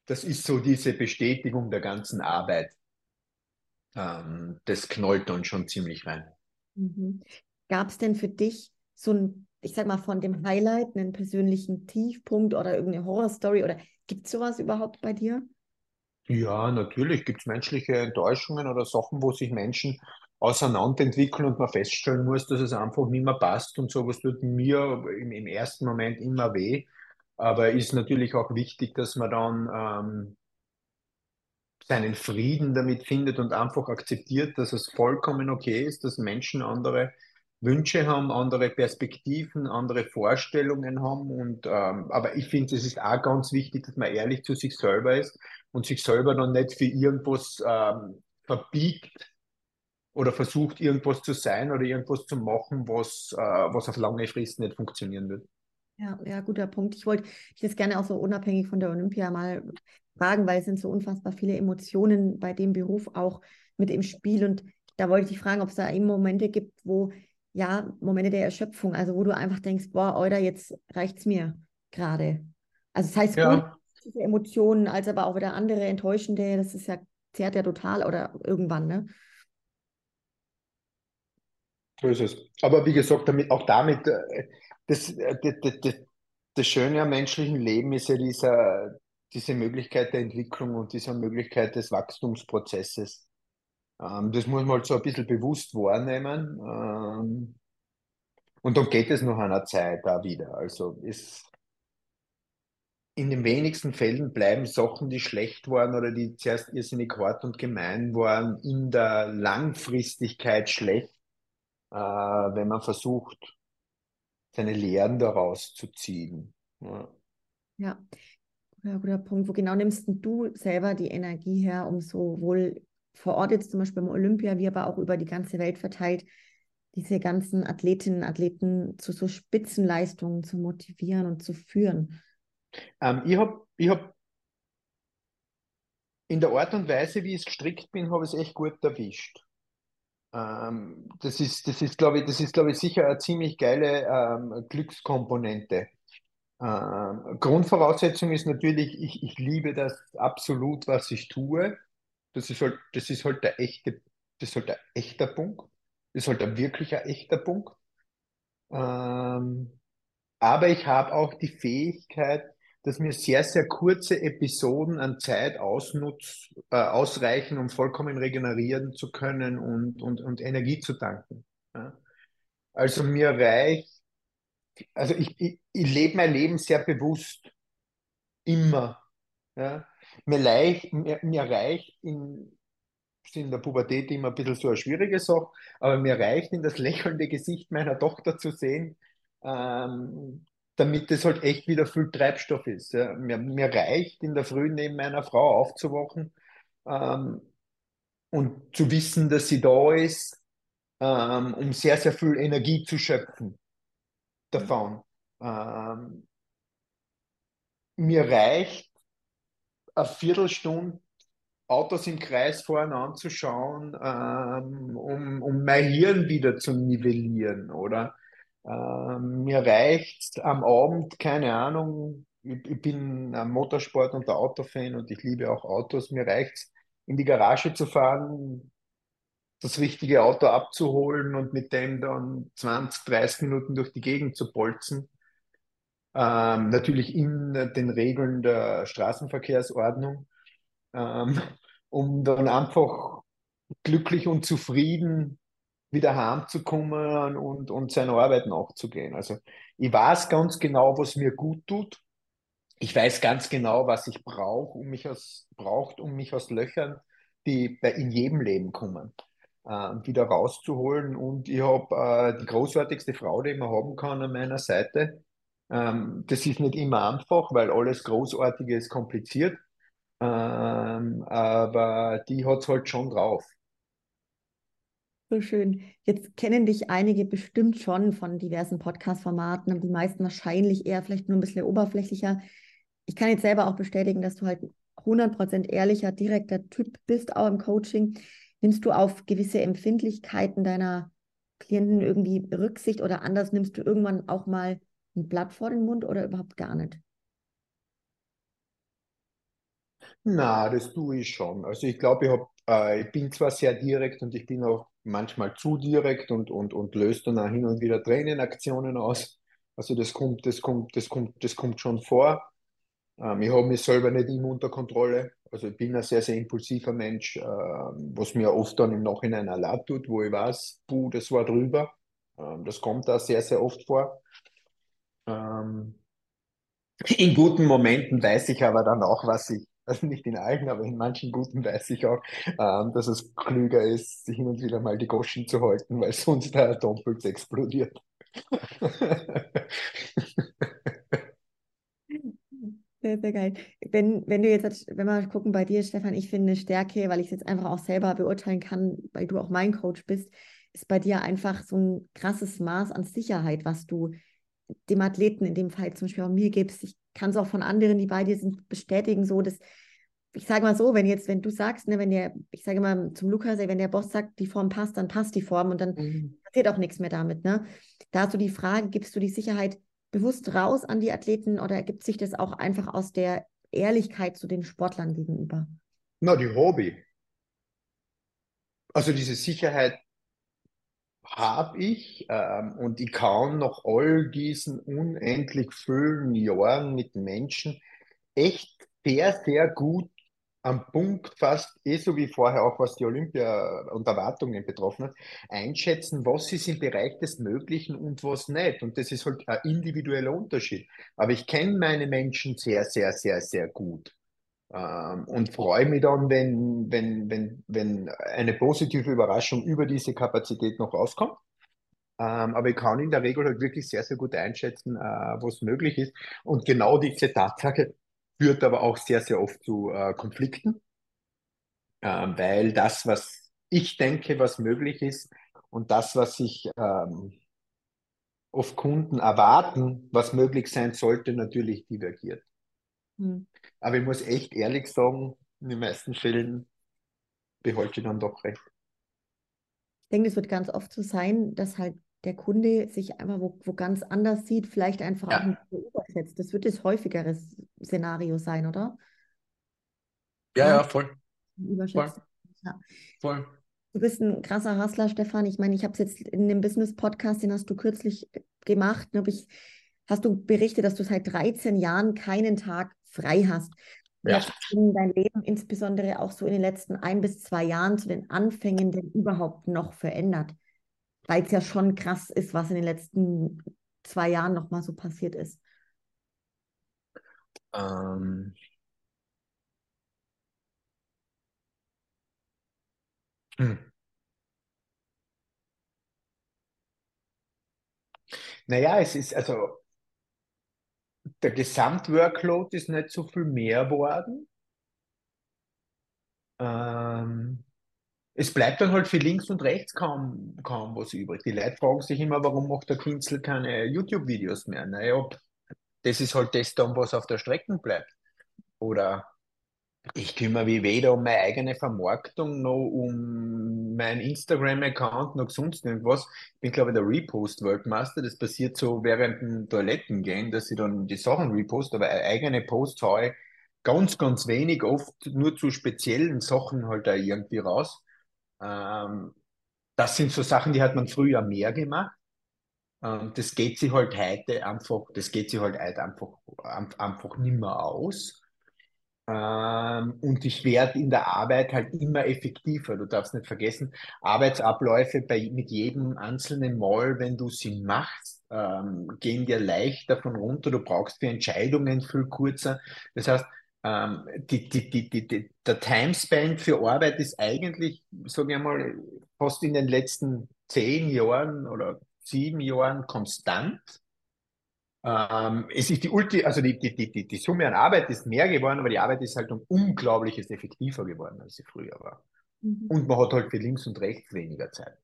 Das ist so diese Bestätigung der ganzen Arbeit. Ähm, das knallt dann schon ziemlich rein. Mhm. Gab es denn für dich so ein, ich sag mal, von dem Highlight einen persönlichen Tiefpunkt oder irgendeine Horrorstory oder gibt es sowas überhaupt bei dir? Ja, natürlich gibt es menschliche Enttäuschungen oder Sachen, wo sich Menschen auseinanderentwickeln und man feststellen muss, dass es einfach nicht mehr passt und sowas tut mir im, im ersten Moment immer weh. Aber ist natürlich auch wichtig, dass man dann ähm, seinen Frieden damit findet und einfach akzeptiert, dass es vollkommen okay ist, dass Menschen andere Wünsche haben, andere Perspektiven, andere Vorstellungen haben. Und ähm, aber ich finde, es ist auch ganz wichtig, dass man ehrlich zu sich selber ist und sich selber dann nicht für irgendwas ähm, verbiegt oder versucht, irgendwas zu sein oder irgendwas zu machen, was, äh, was auf lange Frist nicht funktionieren wird. Ja, ja, guter Punkt. Ich wollte ich das gerne auch so unabhängig von der Olympia mal fragen, weil es sind so unfassbar viele Emotionen bei dem Beruf auch mit im Spiel. Und da wollte ich dich fragen, ob es da eben Momente gibt, wo, ja, Momente der Erschöpfung, also wo du einfach denkst, boah, oder jetzt reicht es mir gerade. Also das heißt ja. gut, Emotionen, als aber auch wieder andere enttäuschende, das ist ja, zehrt ja total oder irgendwann, ne? So ist es. Aber wie gesagt, damit, auch damit, äh, das, äh, das, das, das Schöne am menschlichen Leben ist ja dieser, diese Möglichkeit der Entwicklung und diese Möglichkeit des Wachstumsprozesses. Ähm, das muss man halt so ein bisschen bewusst wahrnehmen. Ähm, und dann geht es nach einer Zeit da wieder. Also es, in den wenigsten Fällen bleiben Sachen, die schlecht waren oder die zuerst irrsinnig hart und gemein waren, in der Langfristigkeit schlecht, äh, wenn man versucht, seine Lehren daraus zu ziehen. Ja. ja. Ja, guter Punkt. Wo genau nimmst du selber die Energie her, um sowohl vor Ort jetzt zum Beispiel im Olympia, wie aber auch über die ganze Welt verteilt, diese ganzen Athletinnen, Athleten zu so Spitzenleistungen zu motivieren und zu führen? Ähm, ich habe ich hab in der Art und Weise, wie ich gestrickt bin, habe ich es echt gut erwischt. Ähm, das ist, das ist, glaube ich, das ist, glaube ich, sicher eine ziemlich geile ähm, Glückskomponente. Ähm, Grundvoraussetzung ist natürlich, ich, ich liebe das absolut, was ich tue. Das ist halt, das ist halt der echte, das ist halt der echte Punkt. Das ist halt ein wirklicher echter Punkt. Ähm, aber ich habe auch die Fähigkeit, dass mir sehr, sehr kurze Episoden an Zeit ausnutz, äh, ausreichen, um vollkommen regenerieren zu können und, und, und Energie zu tanken. Ja. Also mir reicht, also ich, ich, ich lebe mein Leben sehr bewusst, immer. Ja. Mir, leicht, mir, mir reicht in, in der Pubertät immer ein bisschen so eine schwierige Sache, aber mir reicht in das lächelnde Gesicht meiner Tochter zu sehen, ähm, damit es halt echt wieder viel Treibstoff ist. Ja. Mir, mir reicht in der Früh neben meiner Frau aufzuwachen ähm, und zu wissen, dass sie da ist, ähm, um sehr, sehr viel Energie zu schöpfen davon. Ähm, mir reicht eine Viertelstunde Autos im Kreis fahren anzuschauen, ähm, um, um mein Hirn wieder zu nivellieren, oder? Ähm, mir reicht am Abend, keine Ahnung, ich, ich bin ein Motorsport- und Autofan und ich liebe auch Autos, mir reicht in die Garage zu fahren, das richtige Auto abzuholen und mit dem dann 20, 30 Minuten durch die Gegend zu bolzen. Ähm, natürlich in den Regeln der Straßenverkehrsordnung, ähm, um dann einfach glücklich und zufrieden wieder heimzukommen und, und seiner Arbeit nachzugehen. Also ich weiß ganz genau, was mir gut tut. Ich weiß ganz genau, was ich brauche, um mich aus, braucht, um mich aus Löchern, die bei, in jedem Leben kommen, äh, wieder rauszuholen. Und ich habe äh, die großartigste Frau, die man haben kann an meiner Seite. Ähm, das ist nicht immer einfach, weil alles Großartige ist kompliziert. Ähm, aber die hat es halt schon drauf. So schön. Jetzt kennen dich einige bestimmt schon von diversen Podcast-Formaten und die meisten wahrscheinlich eher vielleicht nur ein bisschen oberflächlicher. Ich kann jetzt selber auch bestätigen, dass du halt 100% ehrlicher, direkter Typ bist, auch im Coaching. Nimmst du auf gewisse Empfindlichkeiten deiner Klienten irgendwie Rücksicht oder anders nimmst du irgendwann auch mal ein Blatt vor den Mund oder überhaupt gar nicht? Na, das tue ich schon. Also ich glaube, ich, äh, ich bin zwar sehr direkt und ich bin auch manchmal zu direkt und, und, und löst dann auch hin und wieder Tränenaktionen aus. Also das kommt, das kommt, das kommt, das kommt schon vor. Ähm, ich habe mich selber nicht immer unter Kontrolle. Also ich bin ein sehr, sehr impulsiver Mensch, äh, was mir oft dann im Nachhinein leid tut, wo ich weiß, puh, das war drüber. Ähm, das kommt da sehr, sehr oft vor. Ähm, in guten Momenten weiß ich aber dann auch, was ich also nicht in allen, aber in manchen guten weiß ich auch, ähm, dass es klüger ist, hin und wieder mal die Goschen zu halten, weil sonst der Atompilz explodiert. Sehr, sehr geil. Wenn, wenn du jetzt, wenn wir gucken bei dir, Stefan, ich finde Stärke, weil ich es jetzt einfach auch selber beurteilen kann, weil du auch mein Coach bist, ist bei dir einfach so ein krasses Maß an Sicherheit, was du dem Athleten in dem Fall zum Beispiel auch mir gibst. Ich kann es auch von anderen, die bei dir sind, bestätigen, so dass ich sage mal so, wenn jetzt, wenn du sagst, ne, wenn der, ich sage mal zum Lukas, wenn der Boss sagt, die Form passt, dann passt die Form und dann mhm. passiert auch nichts mehr damit. Ne? Da hast du die Frage, gibst du die Sicherheit bewusst raus an die Athleten oder ergibt sich das auch einfach aus der Ehrlichkeit zu den Sportlern gegenüber? Na, die Hobby. Also diese Sicherheit habe ich ähm, und ich kann nach all diesen unendlich vielen Jahren mit Menschen echt sehr, sehr gut am Punkt, fast eh so wie vorher auch, was die Olympia und Erwartungen betroffen hat, einschätzen, was ist im Bereich des Möglichen und was nicht. Und das ist halt ein individueller Unterschied. Aber ich kenne meine Menschen sehr, sehr, sehr, sehr gut. Ähm, und freue mich dann, wenn, wenn, wenn, wenn eine positive Überraschung über diese Kapazität noch rauskommt. Ähm, aber ich kann in der Regel halt wirklich sehr, sehr gut einschätzen, äh, was möglich ist. Und genau diese Tatsache führt aber auch sehr, sehr oft zu äh, Konflikten, äh, weil das, was ich denke, was möglich ist und das, was ähm, oft Kunden erwarten, was möglich sein sollte, natürlich divergiert. Hm. Aber ich muss echt ehrlich sagen, in den meisten Fällen behalte ich dann doch recht. Ich denke, es wird ganz oft so sein, dass halt der Kunde sich einfach wo, wo ganz anders sieht, vielleicht einfach ja. auch überschätzt. Das wird das häufigere Szenario sein, oder? Ja, ja, voll. Überschätzt. Voll. Ja. voll. Du bist ein krasser Hustler, Stefan. Ich meine, ich habe es jetzt in dem Business-Podcast, den hast du kürzlich gemacht, habe ich, hast du berichtet, dass du seit 13 Jahren keinen Tag frei hast. Ja. Was in dein Leben insbesondere auch so in den letzten ein bis zwei Jahren zu den Anfängen denn überhaupt noch verändert? Weil es ja schon krass ist, was in den letzten zwei Jahren nochmal so passiert ist. Ähm. Hm. Naja, es ist also der Gesamtworkload ist nicht so viel mehr geworden. Ähm, es bleibt dann halt für links und rechts kaum, kaum was übrig. Die Leute fragen sich immer, warum macht der Künstler keine YouTube-Videos mehr? Naja, das ist halt das dann, was auf der Strecke bleibt. Oder ich kümmere mich weder um meine eigene Vermarktung noch um meinen Instagram-Account noch sonst irgendwas. Ich bin, glaube ich, der Repost-Weltmeister. Das passiert so während dem Toilettengehen, dass ich dann die Sachen repost, aber eigene Posts haue ganz, ganz wenig, oft nur zu speziellen Sachen halt da irgendwie raus. Ähm, das sind so Sachen, die hat man früher mehr gemacht. Ähm, das geht sich halt heute einfach, das geht sich halt heute einfach, einfach nimmer aus. Ähm, und ich werde in der Arbeit halt immer effektiver. Du darfst nicht vergessen, Arbeitsabläufe bei, mit jedem einzelnen Mal, wenn du sie machst, ähm, gehen dir leicht davon runter. Du brauchst für Entscheidungen viel kurzer. Das heißt, ähm, die, die, die, der Timespan für Arbeit ist eigentlich, sage ich mal, fast in den letzten zehn Jahren oder sieben Jahren konstant. Ähm, es ist die Ulti, also die, die, die, die Summe an Arbeit ist mehr geworden, aber die Arbeit ist halt um unglaubliches effektiver geworden, als sie früher war. Mhm. Und man hat halt für links und rechts weniger Zeit.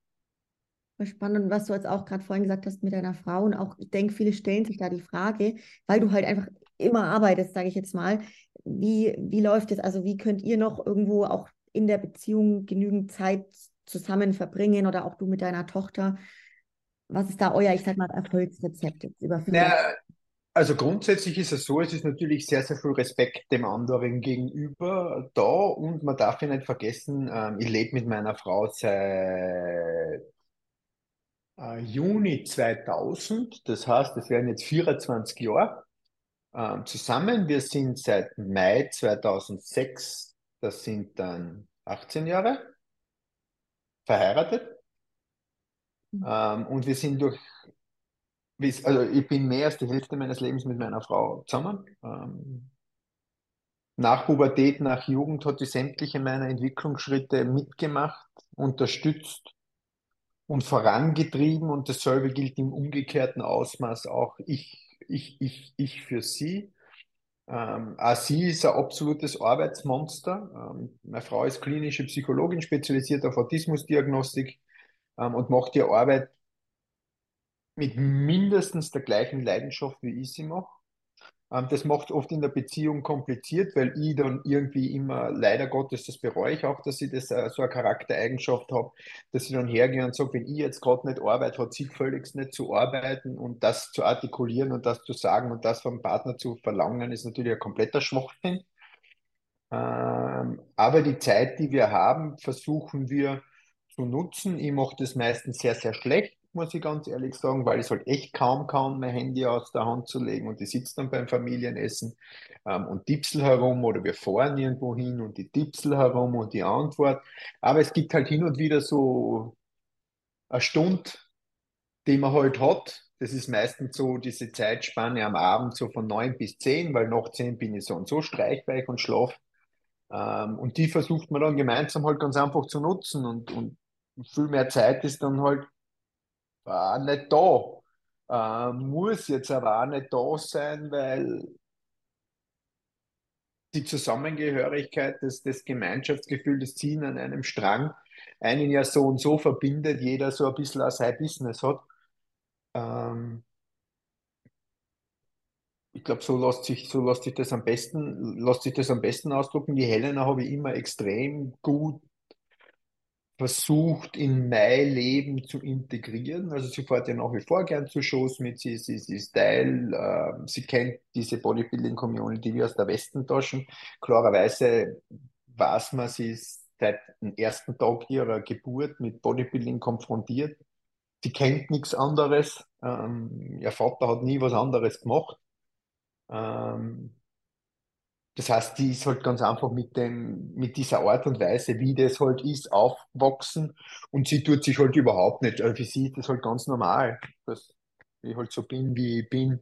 Spannend, was du jetzt auch gerade vorhin gesagt hast mit deiner Frau, und auch ich denke, viele stellen sich da die Frage, weil du halt einfach immer arbeitest, sage ich jetzt mal, wie, wie läuft es? Also wie könnt ihr noch irgendwo auch in der Beziehung genügend Zeit zusammen verbringen oder auch du mit deiner Tochter? Was ist da euer, ich sag mal, Erfolgsrezept jetzt über viele also grundsätzlich ist es so, es ist natürlich sehr, sehr viel Respekt dem anderen gegenüber da und man darf ja nicht vergessen, ähm, ich lebe mit meiner Frau seit äh, Juni 2000, das heißt, es werden jetzt 24 Jahre ähm, zusammen. Wir sind seit Mai 2006, das sind dann 18 Jahre, verheiratet. Mhm. Ähm, und wir sind durch, also ich bin mehr als die Hälfte meines Lebens mit meiner Frau zusammen. Ähm, nach Pubertät, nach Jugend hat sie sämtliche meiner Entwicklungsschritte mitgemacht, unterstützt und vorangetrieben und dasselbe gilt im umgekehrten Ausmaß auch ich, ich, ich, ich für sie. Ähm, auch sie ist ein absolutes Arbeitsmonster. Ähm, meine Frau ist klinische Psychologin, spezialisiert auf Autismusdiagnostik ähm, und macht die Arbeit mit mindestens der gleichen Leidenschaft, wie ich sie mache. Ähm, das macht oft in der Beziehung kompliziert, weil ich dann irgendwie immer, leider Gottes, das bereue ich auch, dass ich das äh, so eine Charaktereigenschaft habe, dass ich dann hergehe und sage, wenn ich jetzt gerade nicht arbeite, hat sie völlig nicht zu arbeiten und das zu artikulieren und das zu sagen und das vom Partner zu verlangen, ist natürlich ein kompletter Schwachsinn. Ähm, aber die Zeit, die wir haben, versuchen wir zu nutzen. Ich mache das meistens sehr, sehr schlecht, muss ich ganz ehrlich sagen, weil ich halt echt kaum kann, mein Handy aus der Hand zu legen und ich sitze dann beim Familienessen ähm, und tippsel herum oder wir fahren irgendwo hin und die tippsel herum und die Antwort. Aber es gibt halt hin und wieder so eine Stunde, die man halt hat. Das ist meistens so diese Zeitspanne am Abend so von neun bis zehn, weil nach zehn bin ich so und so streichweich und schlaf. Ähm, und die versucht man dann gemeinsam halt ganz einfach zu nutzen und, und viel mehr Zeit ist dann halt äh, nicht da. Äh, muss jetzt aber auch nicht da sein, weil die Zusammengehörigkeit, das, das Gemeinschaftsgefühl, das Ziehen an einem Strang einen ja so und so verbindet, jeder so ein bisschen auch sein Business hat. Ähm, ich glaube, so lässt sich, so lässt sich das am besten, lässt sich das am besten ausdrucken. Die Helena habe ich immer extrem gut versucht, in mein Leben zu integrieren. Also sie fährt ja nach wie vor gern zu Shows mit, sie, sie, sie ist Teil, äh, sie kennt diese Bodybuilding-Community wie aus der Westentaschen. Klarerweise weiß man, sie ist seit dem ersten Tag ihrer Geburt mit Bodybuilding konfrontiert. Sie kennt nichts anderes. Ähm, ihr Vater hat nie was anderes gemacht. Ähm, das heißt, die ist halt ganz einfach mit dem, mit dieser Art und Weise, wie das halt ist, aufwachsen und sie tut sich halt überhaupt nicht. Also für sie ist das halt ganz normal, dass ich halt so bin, wie ich bin.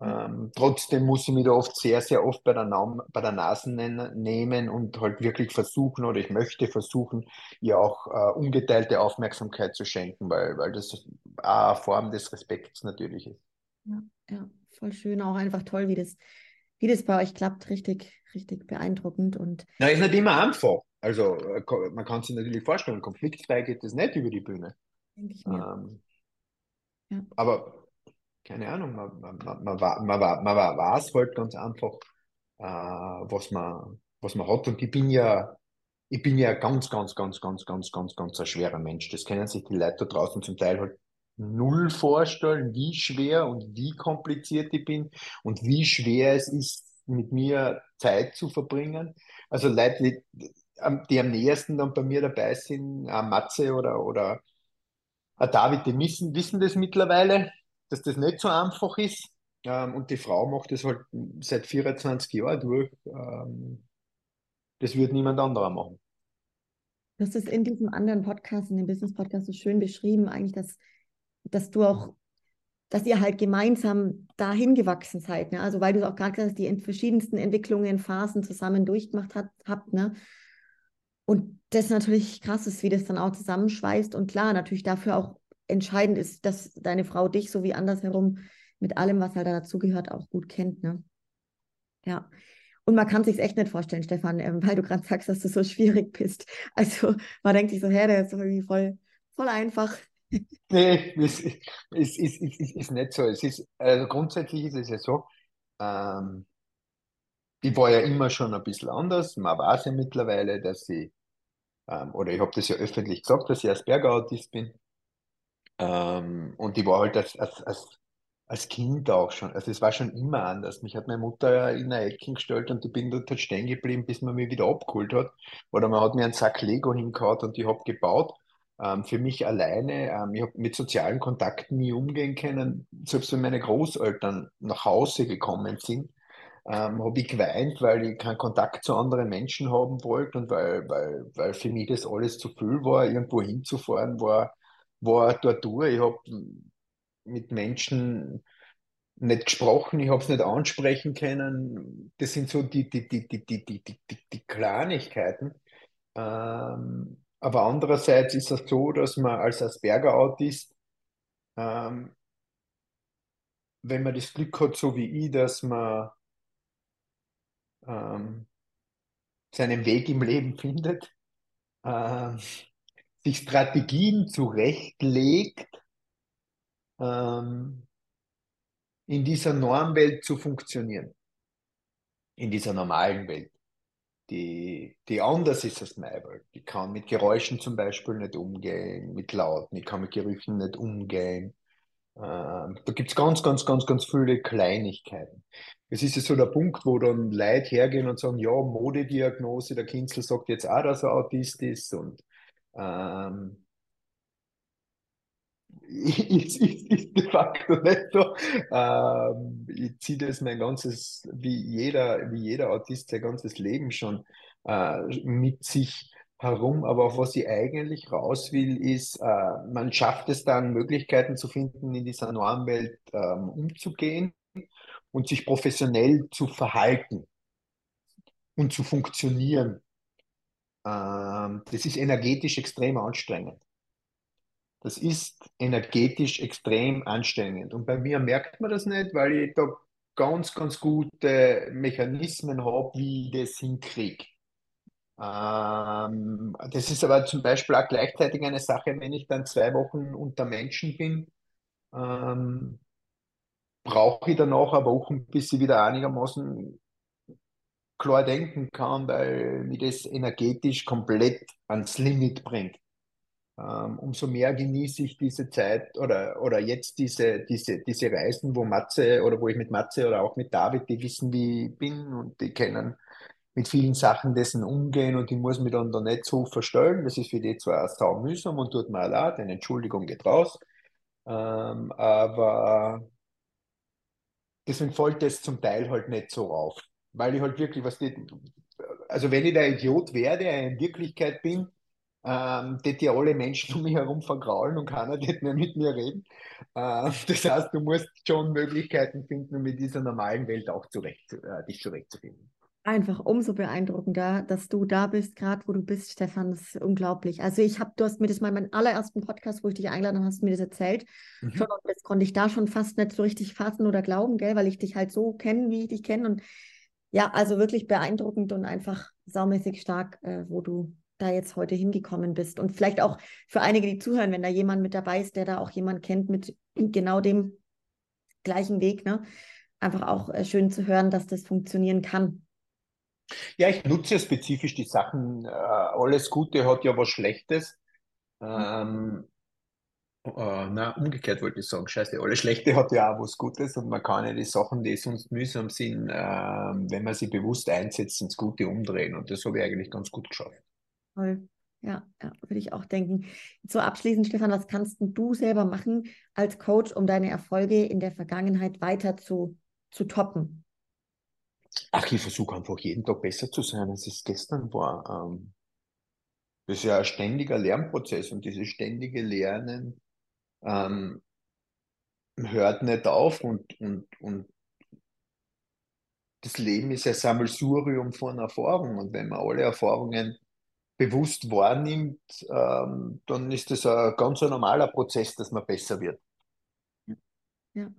Ähm, trotzdem muss ich mich da oft sehr, sehr oft bei der, bei der Nase nehmen und halt wirklich versuchen oder ich möchte versuchen, ihr auch äh, ungeteilte Aufmerksamkeit zu schenken, weil, weil das eine Form des Respekts natürlich ist. Ja, ja, voll schön. Auch einfach toll, wie das, wie das bei euch klappt. Richtig, richtig beeindruckend. Und Na, ist nicht immer einfach. Also äh, man kann sich natürlich vorstellen, konfliktfrei geht das nicht über die Bühne. denke. Ähm, Ja. aber keine Ahnung, man, man, man, man, man, man wa- weiß halt ganz einfach, äh, was man, was man hat. Und ich bin ja, ich bin ja ganz, ganz, ganz, ganz, ganz, ganz, ganz ein schwerer Mensch. Das können sich die Leute da draußen zum Teil halt null vorstellen, wie schwer und wie kompliziert ich bin und wie schwer es ist, mit mir Zeit zu verbringen. Also Leute, die, am- nähersten dann bei mir dabei sind, ein Matze oder, oder ein David, die wissen, wissen das mittlerweile, dass das nicht so einfach ist. Ähm, und die Frau macht das halt seit 24 Jahren durch. Ähm, das wird niemand anderer machen. Hast es in diesem anderen Podcast, in dem Business-Podcast so schön beschrieben, eigentlich, dass, dass du auch, dass ihr halt gemeinsam dahin gewachsen seid. Ne? Also weil du es auch gerade gesagt hast, die verschiedensten Entwicklungen, Phasen zusammen durchgemacht hat, habt. Ne? Und das natürlich krass ist, wie das dann auch zusammenschweißt. Und klar, natürlich dafür auch entscheidend ist, dass deine Frau dich so wie andersherum mit allem, was halt da dazugehört, auch gut kennt. Ne? Ja. Und man kann sich echt nicht vorstellen, Stefan, ähm, weil du gerade sagst, dass du so schwierig bist. Also man denkt sich so, hä, der ist irgendwie voll, voll einfach. Nee, es ist, ist, ist, ist, nicht so. Es ist, also grundsätzlich ist es ja so, ähm, ich war ja immer schon ein bisschen anders. Man weiß ja mittlerweile, dass ich, ähm, oder ich habe das ja öffentlich gesagt, dass ich Asperger-Autist bin. Ähm, und ich war halt als, als, als, als Kind auch schon, also es war schon immer anders. Mich hat meine Mutter in eine Ecke gestellt und ich bin dort halt stehen geblieben, bis man mich wieder abgeholt hat. Oder man hat mir einen Sack Lego hingehauen und ich habe gebaut. Ähm, für mich alleine. Ähm, ich habe mit sozialen Kontakten nie umgehen können. Selbst wenn meine Großeltern nach Hause gekommen sind, ähm, habe ich geweint, weil ich keinen Kontakt zu anderen Menschen haben wollte und weil, weil, weil für mich das alles zu viel war. Irgendwo hinzufahren war, war eine Tortur. Ich habe mit Menschen nicht gesprochen, ich habe es nicht ansprechen können. Das sind so die, die, die, die, die, die, die, die Kleinigkeiten. Ähm, aber andererseits ist es so, dass man als Asperger-Autist, ähm, wenn man das Glück hat, so wie ich, dass man ähm, seinen Weg im Leben findet, ähm, sich Strategien zurechtlegt, ähm, in dieser Normwelt zu funktionieren, in dieser normalen Welt, die, die anders ist als meine Welt. Ich kann mit Geräuschen zum Beispiel nicht umgehen, mit Lauten, ich kann mit Gerüchen nicht umgehen. Ähm, da gibt es ganz, ganz, ganz, ganz viele Kleinigkeiten. Es ist ja so der Punkt, wo dann Leute hergehen und sagen, ja, Modediagnose, der Kinzel sagt jetzt auch, dass er Autist ist und ähm, ist, ist, ist de facto nicht so. Ähm, ich ziehe das mein ganzes, wie jeder, wie jeder Autist sein ganzes Leben schon äh, mit sich herum. Aber auf was ich eigentlich raus will, ist, äh, man schafft es dann, Möglichkeiten zu finden, in dieser Normwelt ähm, umzugehen und sich professionell zu verhalten und zu funktionieren. Ähm, das ist energetisch extrem anstrengend. Das ist energetisch extrem anstrengend. Und bei mir merkt man das nicht, weil ich da ganz, ganz gute Mechanismen habe, wie ich das hinkriege. Ähm, das ist aber zum Beispiel auch gleichzeitig eine Sache, wenn ich dann zwei Wochen unter Menschen bin, ähm, brauche ich danach aber Wochen, bis ich wieder einigermaßen klar denken kann, weil mich das energetisch komplett ans Limit bringt. Ähm, umso mehr genieße ich diese Zeit oder, oder jetzt diese, diese, diese Reisen, wo Matze oder wo ich mit Matze oder auch mit David, die wissen, wie ich bin und die kennen mit vielen Sachen dessen umgehen und ich muss mich dann da nicht so verstellen. Das ist für die zwar sau mühsam und tut mir leid, eine Entschuldigung geht raus. Ähm, aber deswegen fällt das zum Teil halt nicht so auf. Weil ich halt wirklich, was die, also wenn ich der Idiot wäre, der in Wirklichkeit bin, ähm, die ja alle Menschen um mich herum vergraulen und keiner [LAUGHS] wird mehr mit mir reden. Äh, das heißt, du musst schon Möglichkeiten finden, um mit dieser normalen Welt auch zurecht, äh, dich zurechtzufinden. Einfach umso beeindruckender, dass du da bist, gerade wo du bist, Stefan. Das ist unglaublich. Also ich habe, du hast mir das mal in meinem allerersten Podcast, wo ich dich eingeladen habe, hast mir das erzählt. Mhm. Schon, das konnte ich da schon fast nicht so richtig fassen oder glauben, gell, weil ich dich halt so kenne, wie ich dich kenne. Und ja, also wirklich beeindruckend und einfach saumäßig stark, äh, wo du da jetzt heute hingekommen bist. Und vielleicht auch für einige, die zuhören, wenn da jemand mit dabei ist, der da auch jemand kennt mit genau dem gleichen Weg, ne? Einfach auch äh, schön zu hören, dass das funktionieren kann. Ja, ich nutze spezifisch die Sachen. Äh, alles Gute hat ja was Schlechtes. Ähm, äh, na, umgekehrt wollte ich sagen, scheiße, alles Schlechte hat ja auch was Gutes und man kann ja die Sachen, die sonst mühsam sind, äh, wenn man sie bewusst einsetzt, ins Gute umdrehen. Und das habe ich eigentlich ganz gut geschafft. Toll. Ja, ja, würde ich auch denken. So abschließend, Stefan, was kannst du selber machen als Coach, um deine Erfolge in der Vergangenheit weiter zu, zu toppen? Ach, ich versuche einfach jeden Tag besser zu sein, als es gestern war. Ähm, das ist ja ein ständiger Lernprozess und dieses ständige Lernen ähm, hört nicht auf und, und, und das Leben ist ein Sammelsurium von Erfahrungen und wenn man alle Erfahrungen bewusst wahrnimmt, ähm, dann ist das ein ganz normaler Prozess, dass man besser wird. Ja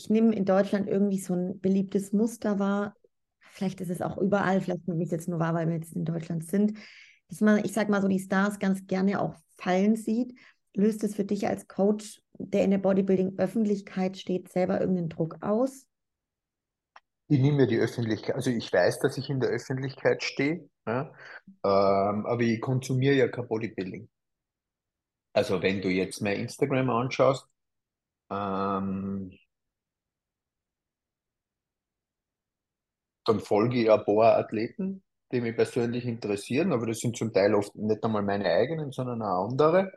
ich nehme in Deutschland irgendwie so ein beliebtes Muster wahr. Vielleicht ist es auch überall, vielleicht nehme ich es jetzt nur wahr, weil wir jetzt in Deutschland sind, dass man, ich sag mal so, die Stars ganz gerne auch fallen sieht. Löst es für dich als Coach, der in der Bodybuilding-Öffentlichkeit steht, selber irgendeinen Druck aus? Ich nehme mir die Öffentlichkeit, also ich weiß, dass ich in der Öffentlichkeit stehe, ja, ähm, aber ich konsumiere ja kein Bodybuilding. Also wenn du jetzt mein Instagram anschaust, ähm, dann folge ich ein paar Athleten, die mich persönlich interessieren, aber das sind zum Teil oft nicht einmal meine eigenen, sondern auch andere.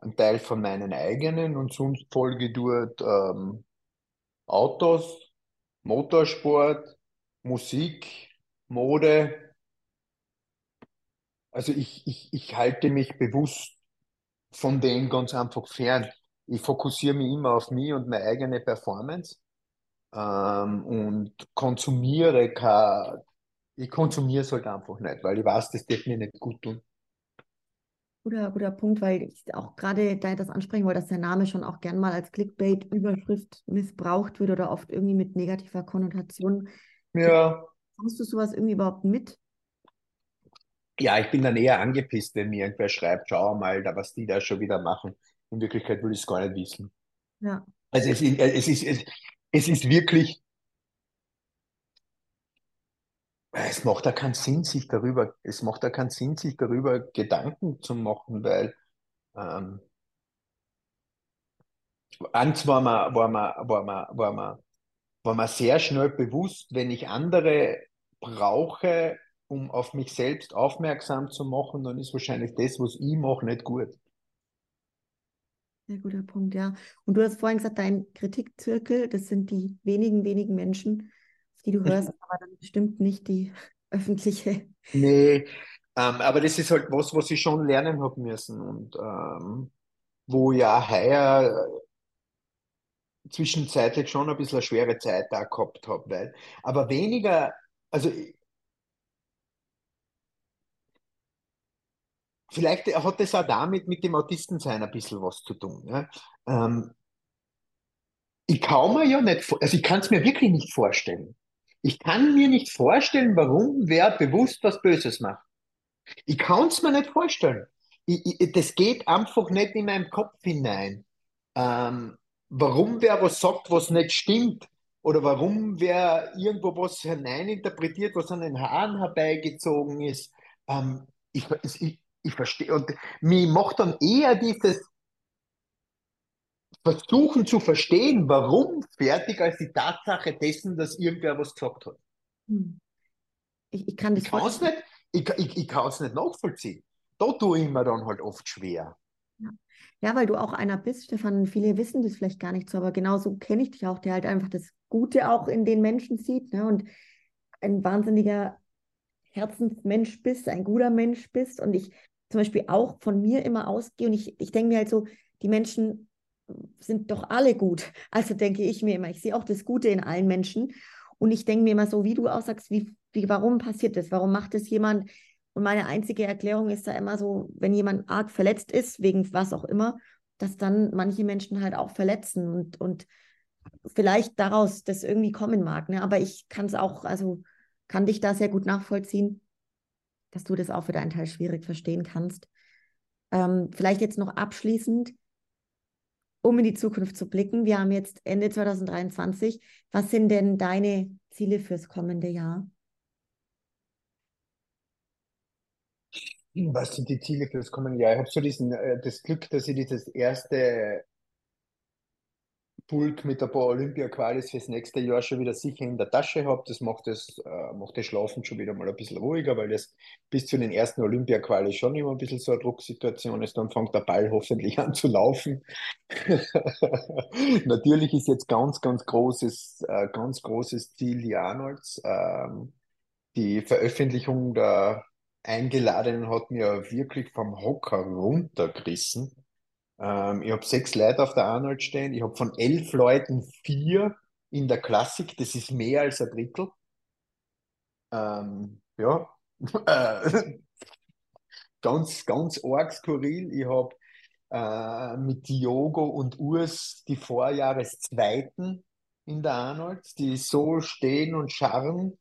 Ein Teil von meinen eigenen und sonst folge ich dort ähm, Autos, Motorsport, Musik, Mode. Also ich, ich, ich halte mich bewusst von dem ganz einfach fern. Ich fokussiere mich immer auf mich und meine eigene Performance ähm, und konsumiere kein, ich konsumiere es halt einfach nicht, weil ich weiß, das wird mir nicht gut tun. Guter, guter Punkt, weil ich auch gerade da das ansprechen wollte, dass der Name schon auch gern mal als Clickbait-Überschrift missbraucht wird oder oft irgendwie mit negativer Konnotation. Ja. Kommst du sowas irgendwie überhaupt mit? Ja, ich bin dann eher angepisst, wenn mir irgendwer schreibt, schau mal, da, was die da schon wieder machen. In Wirklichkeit will ich es gar nicht wissen. Ja. Also es, es, ist, es, es ist wirklich, es macht da keinen Sinn, sich darüber, es macht da keinen Sinn, sich darüber Gedanken zu machen, weil ähm, eins war mir, war mir, war mir, war mir, war mir sehr schnell bewusst, wenn ich andere brauche, um auf mich selbst aufmerksam zu machen, dann ist wahrscheinlich das, was ich mache, nicht gut. Sehr guter Punkt, ja. Und du hast vorhin gesagt, dein Kritikzirkel, das sind die wenigen, wenigen Menschen, die du hörst, aber dann bestimmt nicht die [LAUGHS] öffentliche. Nee, ähm, aber das ist halt was, was ich schon lernen habe müssen und ähm, wo ja heuer zwischenzeitlich schon ein bisschen eine schwere Zeit da gehabt habe, weil, aber weniger, also vielleicht hat das auch damit mit dem Autistensein ein bisschen was zu tun. Ja? Ähm, ich kann mir ja nicht, also ich kann es mir wirklich nicht vorstellen. Ich kann mir nicht vorstellen, warum wer bewusst was Böses macht. Ich kann es mir nicht vorstellen. Ich, ich, das geht einfach nicht in meinem Kopf hinein. Ähm, warum wer was sagt, was nicht stimmt, oder warum wer irgendwo was hineininterpretiert, was an den Haaren herbeigezogen ist. Ähm, ich, ich, ich verstehe. Und mich macht dann eher dieses Versuchen zu verstehen, warum fertig, als die Tatsache dessen, dass irgendwer was gesagt hat. Hm. Ich, ich kann das ich kann's nicht, ich, ich, ich kann es nicht nachvollziehen. Da tue ich mir dann halt oft schwer. Ja. ja, weil du auch einer bist, Stefan. Viele wissen das vielleicht gar nicht so, aber genauso kenne ich dich auch, der halt einfach das Gute auch in den Menschen sieht ne? und ein wahnsinniger Herzensmensch bist, ein guter Mensch bist. Und ich zum Beispiel auch von mir immer ausgehe und ich, ich denke mir halt so, die Menschen sind doch alle gut. [LAUGHS] Also denke ich mir immer, ich sehe auch das Gute in allen Menschen. Und ich denke mir immer so, wie du auch sagst, wie wie, warum passiert das? Warum macht es jemand? Und meine einzige Erklärung ist da immer so, wenn jemand arg verletzt ist, wegen was auch immer, dass dann manche Menschen halt auch verletzen und, und vielleicht daraus das irgendwie kommen mag. Ne? Aber ich kann es auch, also kann dich da sehr gut nachvollziehen, dass du das auch für deinen Teil schwierig verstehen kannst. Ähm, vielleicht jetzt noch abschließend, um in die Zukunft zu blicken. Wir haben jetzt Ende 2023. Was sind denn deine Ziele fürs kommende Jahr? Was sind die Ziele für das kommende Jahr? Ich habe so diesen, äh, das Glück, dass ich dieses erste Pulk mit ein paar Olympia-Qualis fürs nächste Jahr schon wieder sicher in der Tasche habe. Das macht das, äh, macht das Schlafen schon wieder mal ein bisschen ruhiger, weil das bis zu den ersten Olympia-Qualis schon immer ein bisschen so eine Drucksituation ist. Dann fängt der Ball hoffentlich an zu laufen. [LAUGHS] Natürlich ist jetzt ganz, ganz großes, äh, ganz großes Ziel die Arnolds. Ähm, die Veröffentlichung der Eingeladenen hat mir wirklich vom Hocker runtergerissen ähm, ich habe sechs Leute auf der Arnold stehen. Ich habe von elf Leuten vier in der Klassik. Das ist mehr als ein Drittel. Ähm, ja, [LAUGHS] ganz, ganz arg skurril. Ich habe äh, mit Diogo und Urs die Vorjahreszweiten in der Arnold, die so stehen und scharren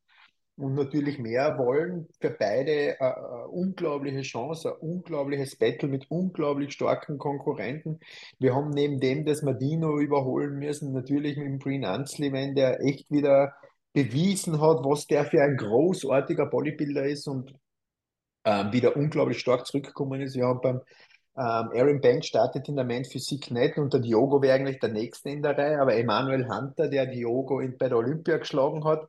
und natürlich mehr wollen. Für beide eine, eine unglaubliche Chance, ein unglaubliches Battle mit unglaublich starken Konkurrenten. Wir haben neben dem, dass wir Dino überholen müssen, natürlich mit dem Breen Ansley, wenn der echt wieder bewiesen hat, was der für ein großartiger Bodybuilder ist und ähm, wieder unglaublich stark zurückgekommen ist. Wir haben beim ähm, Aaron Banks startet in der Man Physik nicht und der Diogo wäre eigentlich der Nächste in der Reihe, aber Emanuel Hunter, der Diogo in, bei der Olympia geschlagen hat,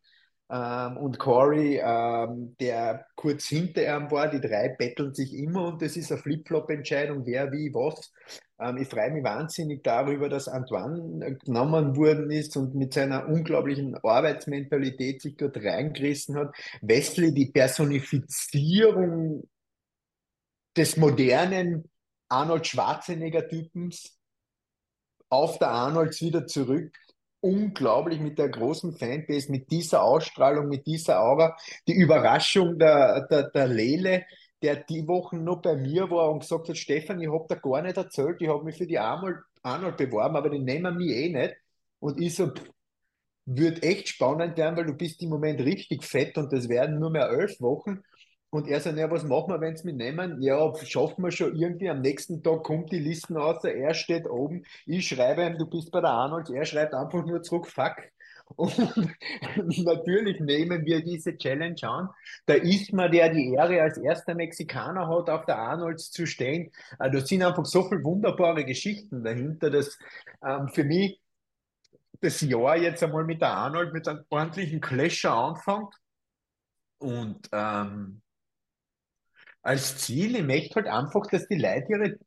ähm, und Corey, ähm, der kurz hinter ihm war, die drei betteln sich immer und das ist eine Flip-Flop-Entscheidung, wer, wie, was. Ähm, ich freue mich wahnsinnig darüber, dass Antoine genommen worden ist und mit seiner unglaublichen Arbeitsmentalität sich dort reingerissen hat. Wesley, die Personifizierung des modernen Arnold Schwarzenegger-Typens auf der Arnolds wieder zurück unglaublich mit der großen Fanbase, mit dieser Ausstrahlung, mit dieser Aura. Die Überraschung der, der, der Lele, der die Wochen noch bei mir war und gesagt hat, Stefan, ich habe da gar nicht erzählt, ich habe mich für die Arnold, Arnold beworben, aber die nehmen mich eh nicht. Und ich so, wird echt spannend werden, weil du bist im Moment richtig fett und das werden nur mehr elf Wochen. Und er sagt, ja, was machen wir, wenn sie mich nehmen? Ja, schaffen wir schon irgendwie. Am nächsten Tag kommt die Listen aus, er steht oben, ich schreibe ihm, du bist bei der Arnold, er schreibt einfach nur zurück, fuck. [LAUGHS] Und natürlich nehmen wir diese Challenge an. Da ist man, der die Ehre als erster Mexikaner hat, auf der Arnolds zu stehen. Äh, da sind einfach so viele wunderbare Geschichten dahinter, dass ähm, für mich das Jahr jetzt einmal mit der Arnold mit einem ordentlichen Clasher anfängt. Und ähm, als Ziel, ich möchte halt einfach, dass die Leute ihre,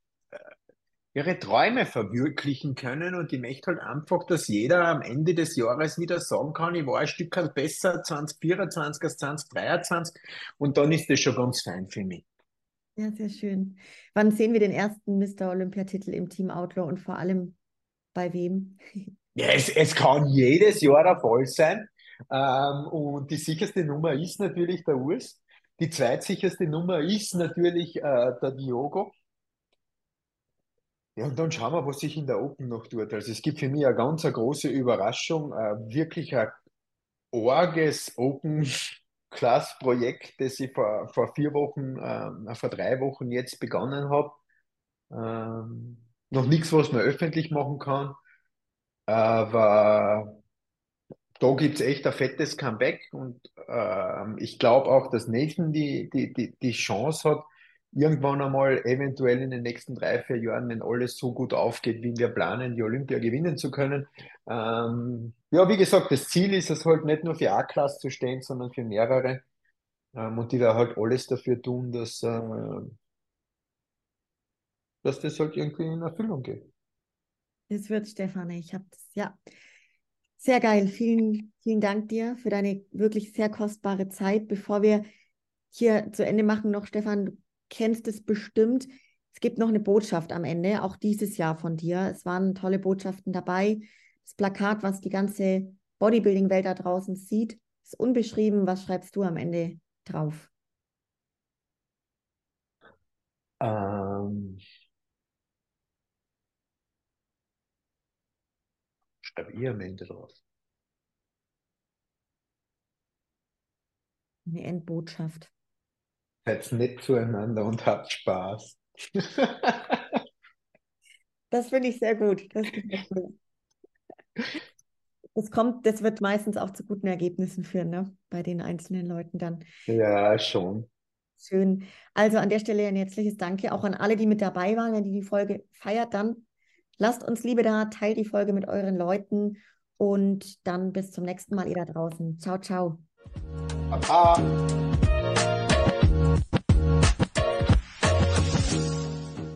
ihre Träume verwirklichen können und ich möchte halt einfach, dass jeder am Ende des Jahres wieder sagen kann, ich war ein Stück besser 2024 als 2023 und dann ist das schon ganz fein für mich. Ja, sehr schön. Wann sehen wir den ersten Mr. Olympiatitel im Team Outlaw und vor allem bei wem? Ja, es, es kann jedes Jahr der Fall sein. Ähm, und die sicherste Nummer ist natürlich der Urs. Die zweitsicherste Nummer ist natürlich äh, der Diogo. Ja, und dann schauen wir, was sich in der Open noch tut. Also es gibt für mich eine ganz eine große Überraschung, äh, wirklich ein orges Open-Class-Projekt, das ich vor, vor vier Wochen, äh, vor drei Wochen jetzt begonnen habe. Ähm, noch nichts, was man öffentlich machen kann, aber da gibt es echt ein fettes Comeback und ähm, ich glaube auch, dass Nathan die, die, die, die Chance hat, irgendwann einmal eventuell in den nächsten drei, vier Jahren, wenn alles so gut aufgeht, wie wir planen, die Olympia gewinnen zu können. Ähm, ja, wie gesagt, das Ziel ist es halt nicht nur für A-Klasse zu stehen, sondern für mehrere. Ähm, und die da halt alles dafür tun, dass, äh, dass das halt irgendwie in Erfüllung geht. Das wird, Stefanie. Ich habe das, ja. Sehr geil. Vielen, vielen Dank dir für deine wirklich sehr kostbare Zeit. Bevor wir hier zu Ende machen, noch Stefan, du kennst es bestimmt. Es gibt noch eine Botschaft am Ende, auch dieses Jahr von dir. Es waren tolle Botschaften dabei. Das Plakat, was die ganze Bodybuilding-Welt da draußen sieht, ist unbeschrieben. Was schreibst du am Ende drauf? Ähm, schreibe ich am Ende drauf. Eine Endbotschaft. Seid nett zueinander und habt Spaß. [LAUGHS] das finde ich sehr gut. Das, das kommt, das wird meistens auch zu guten Ergebnissen führen, ne? Bei den einzelnen Leuten dann. Ja, schon. Schön. Also an der Stelle ein herzliches Danke auch an alle, die mit dabei waren. Wenn ihr die Folge feiert, dann lasst uns Liebe da, teilt die Folge mit euren Leuten und dann bis zum nächsten Mal, ihr da draußen. Ciao, ciao. Baba.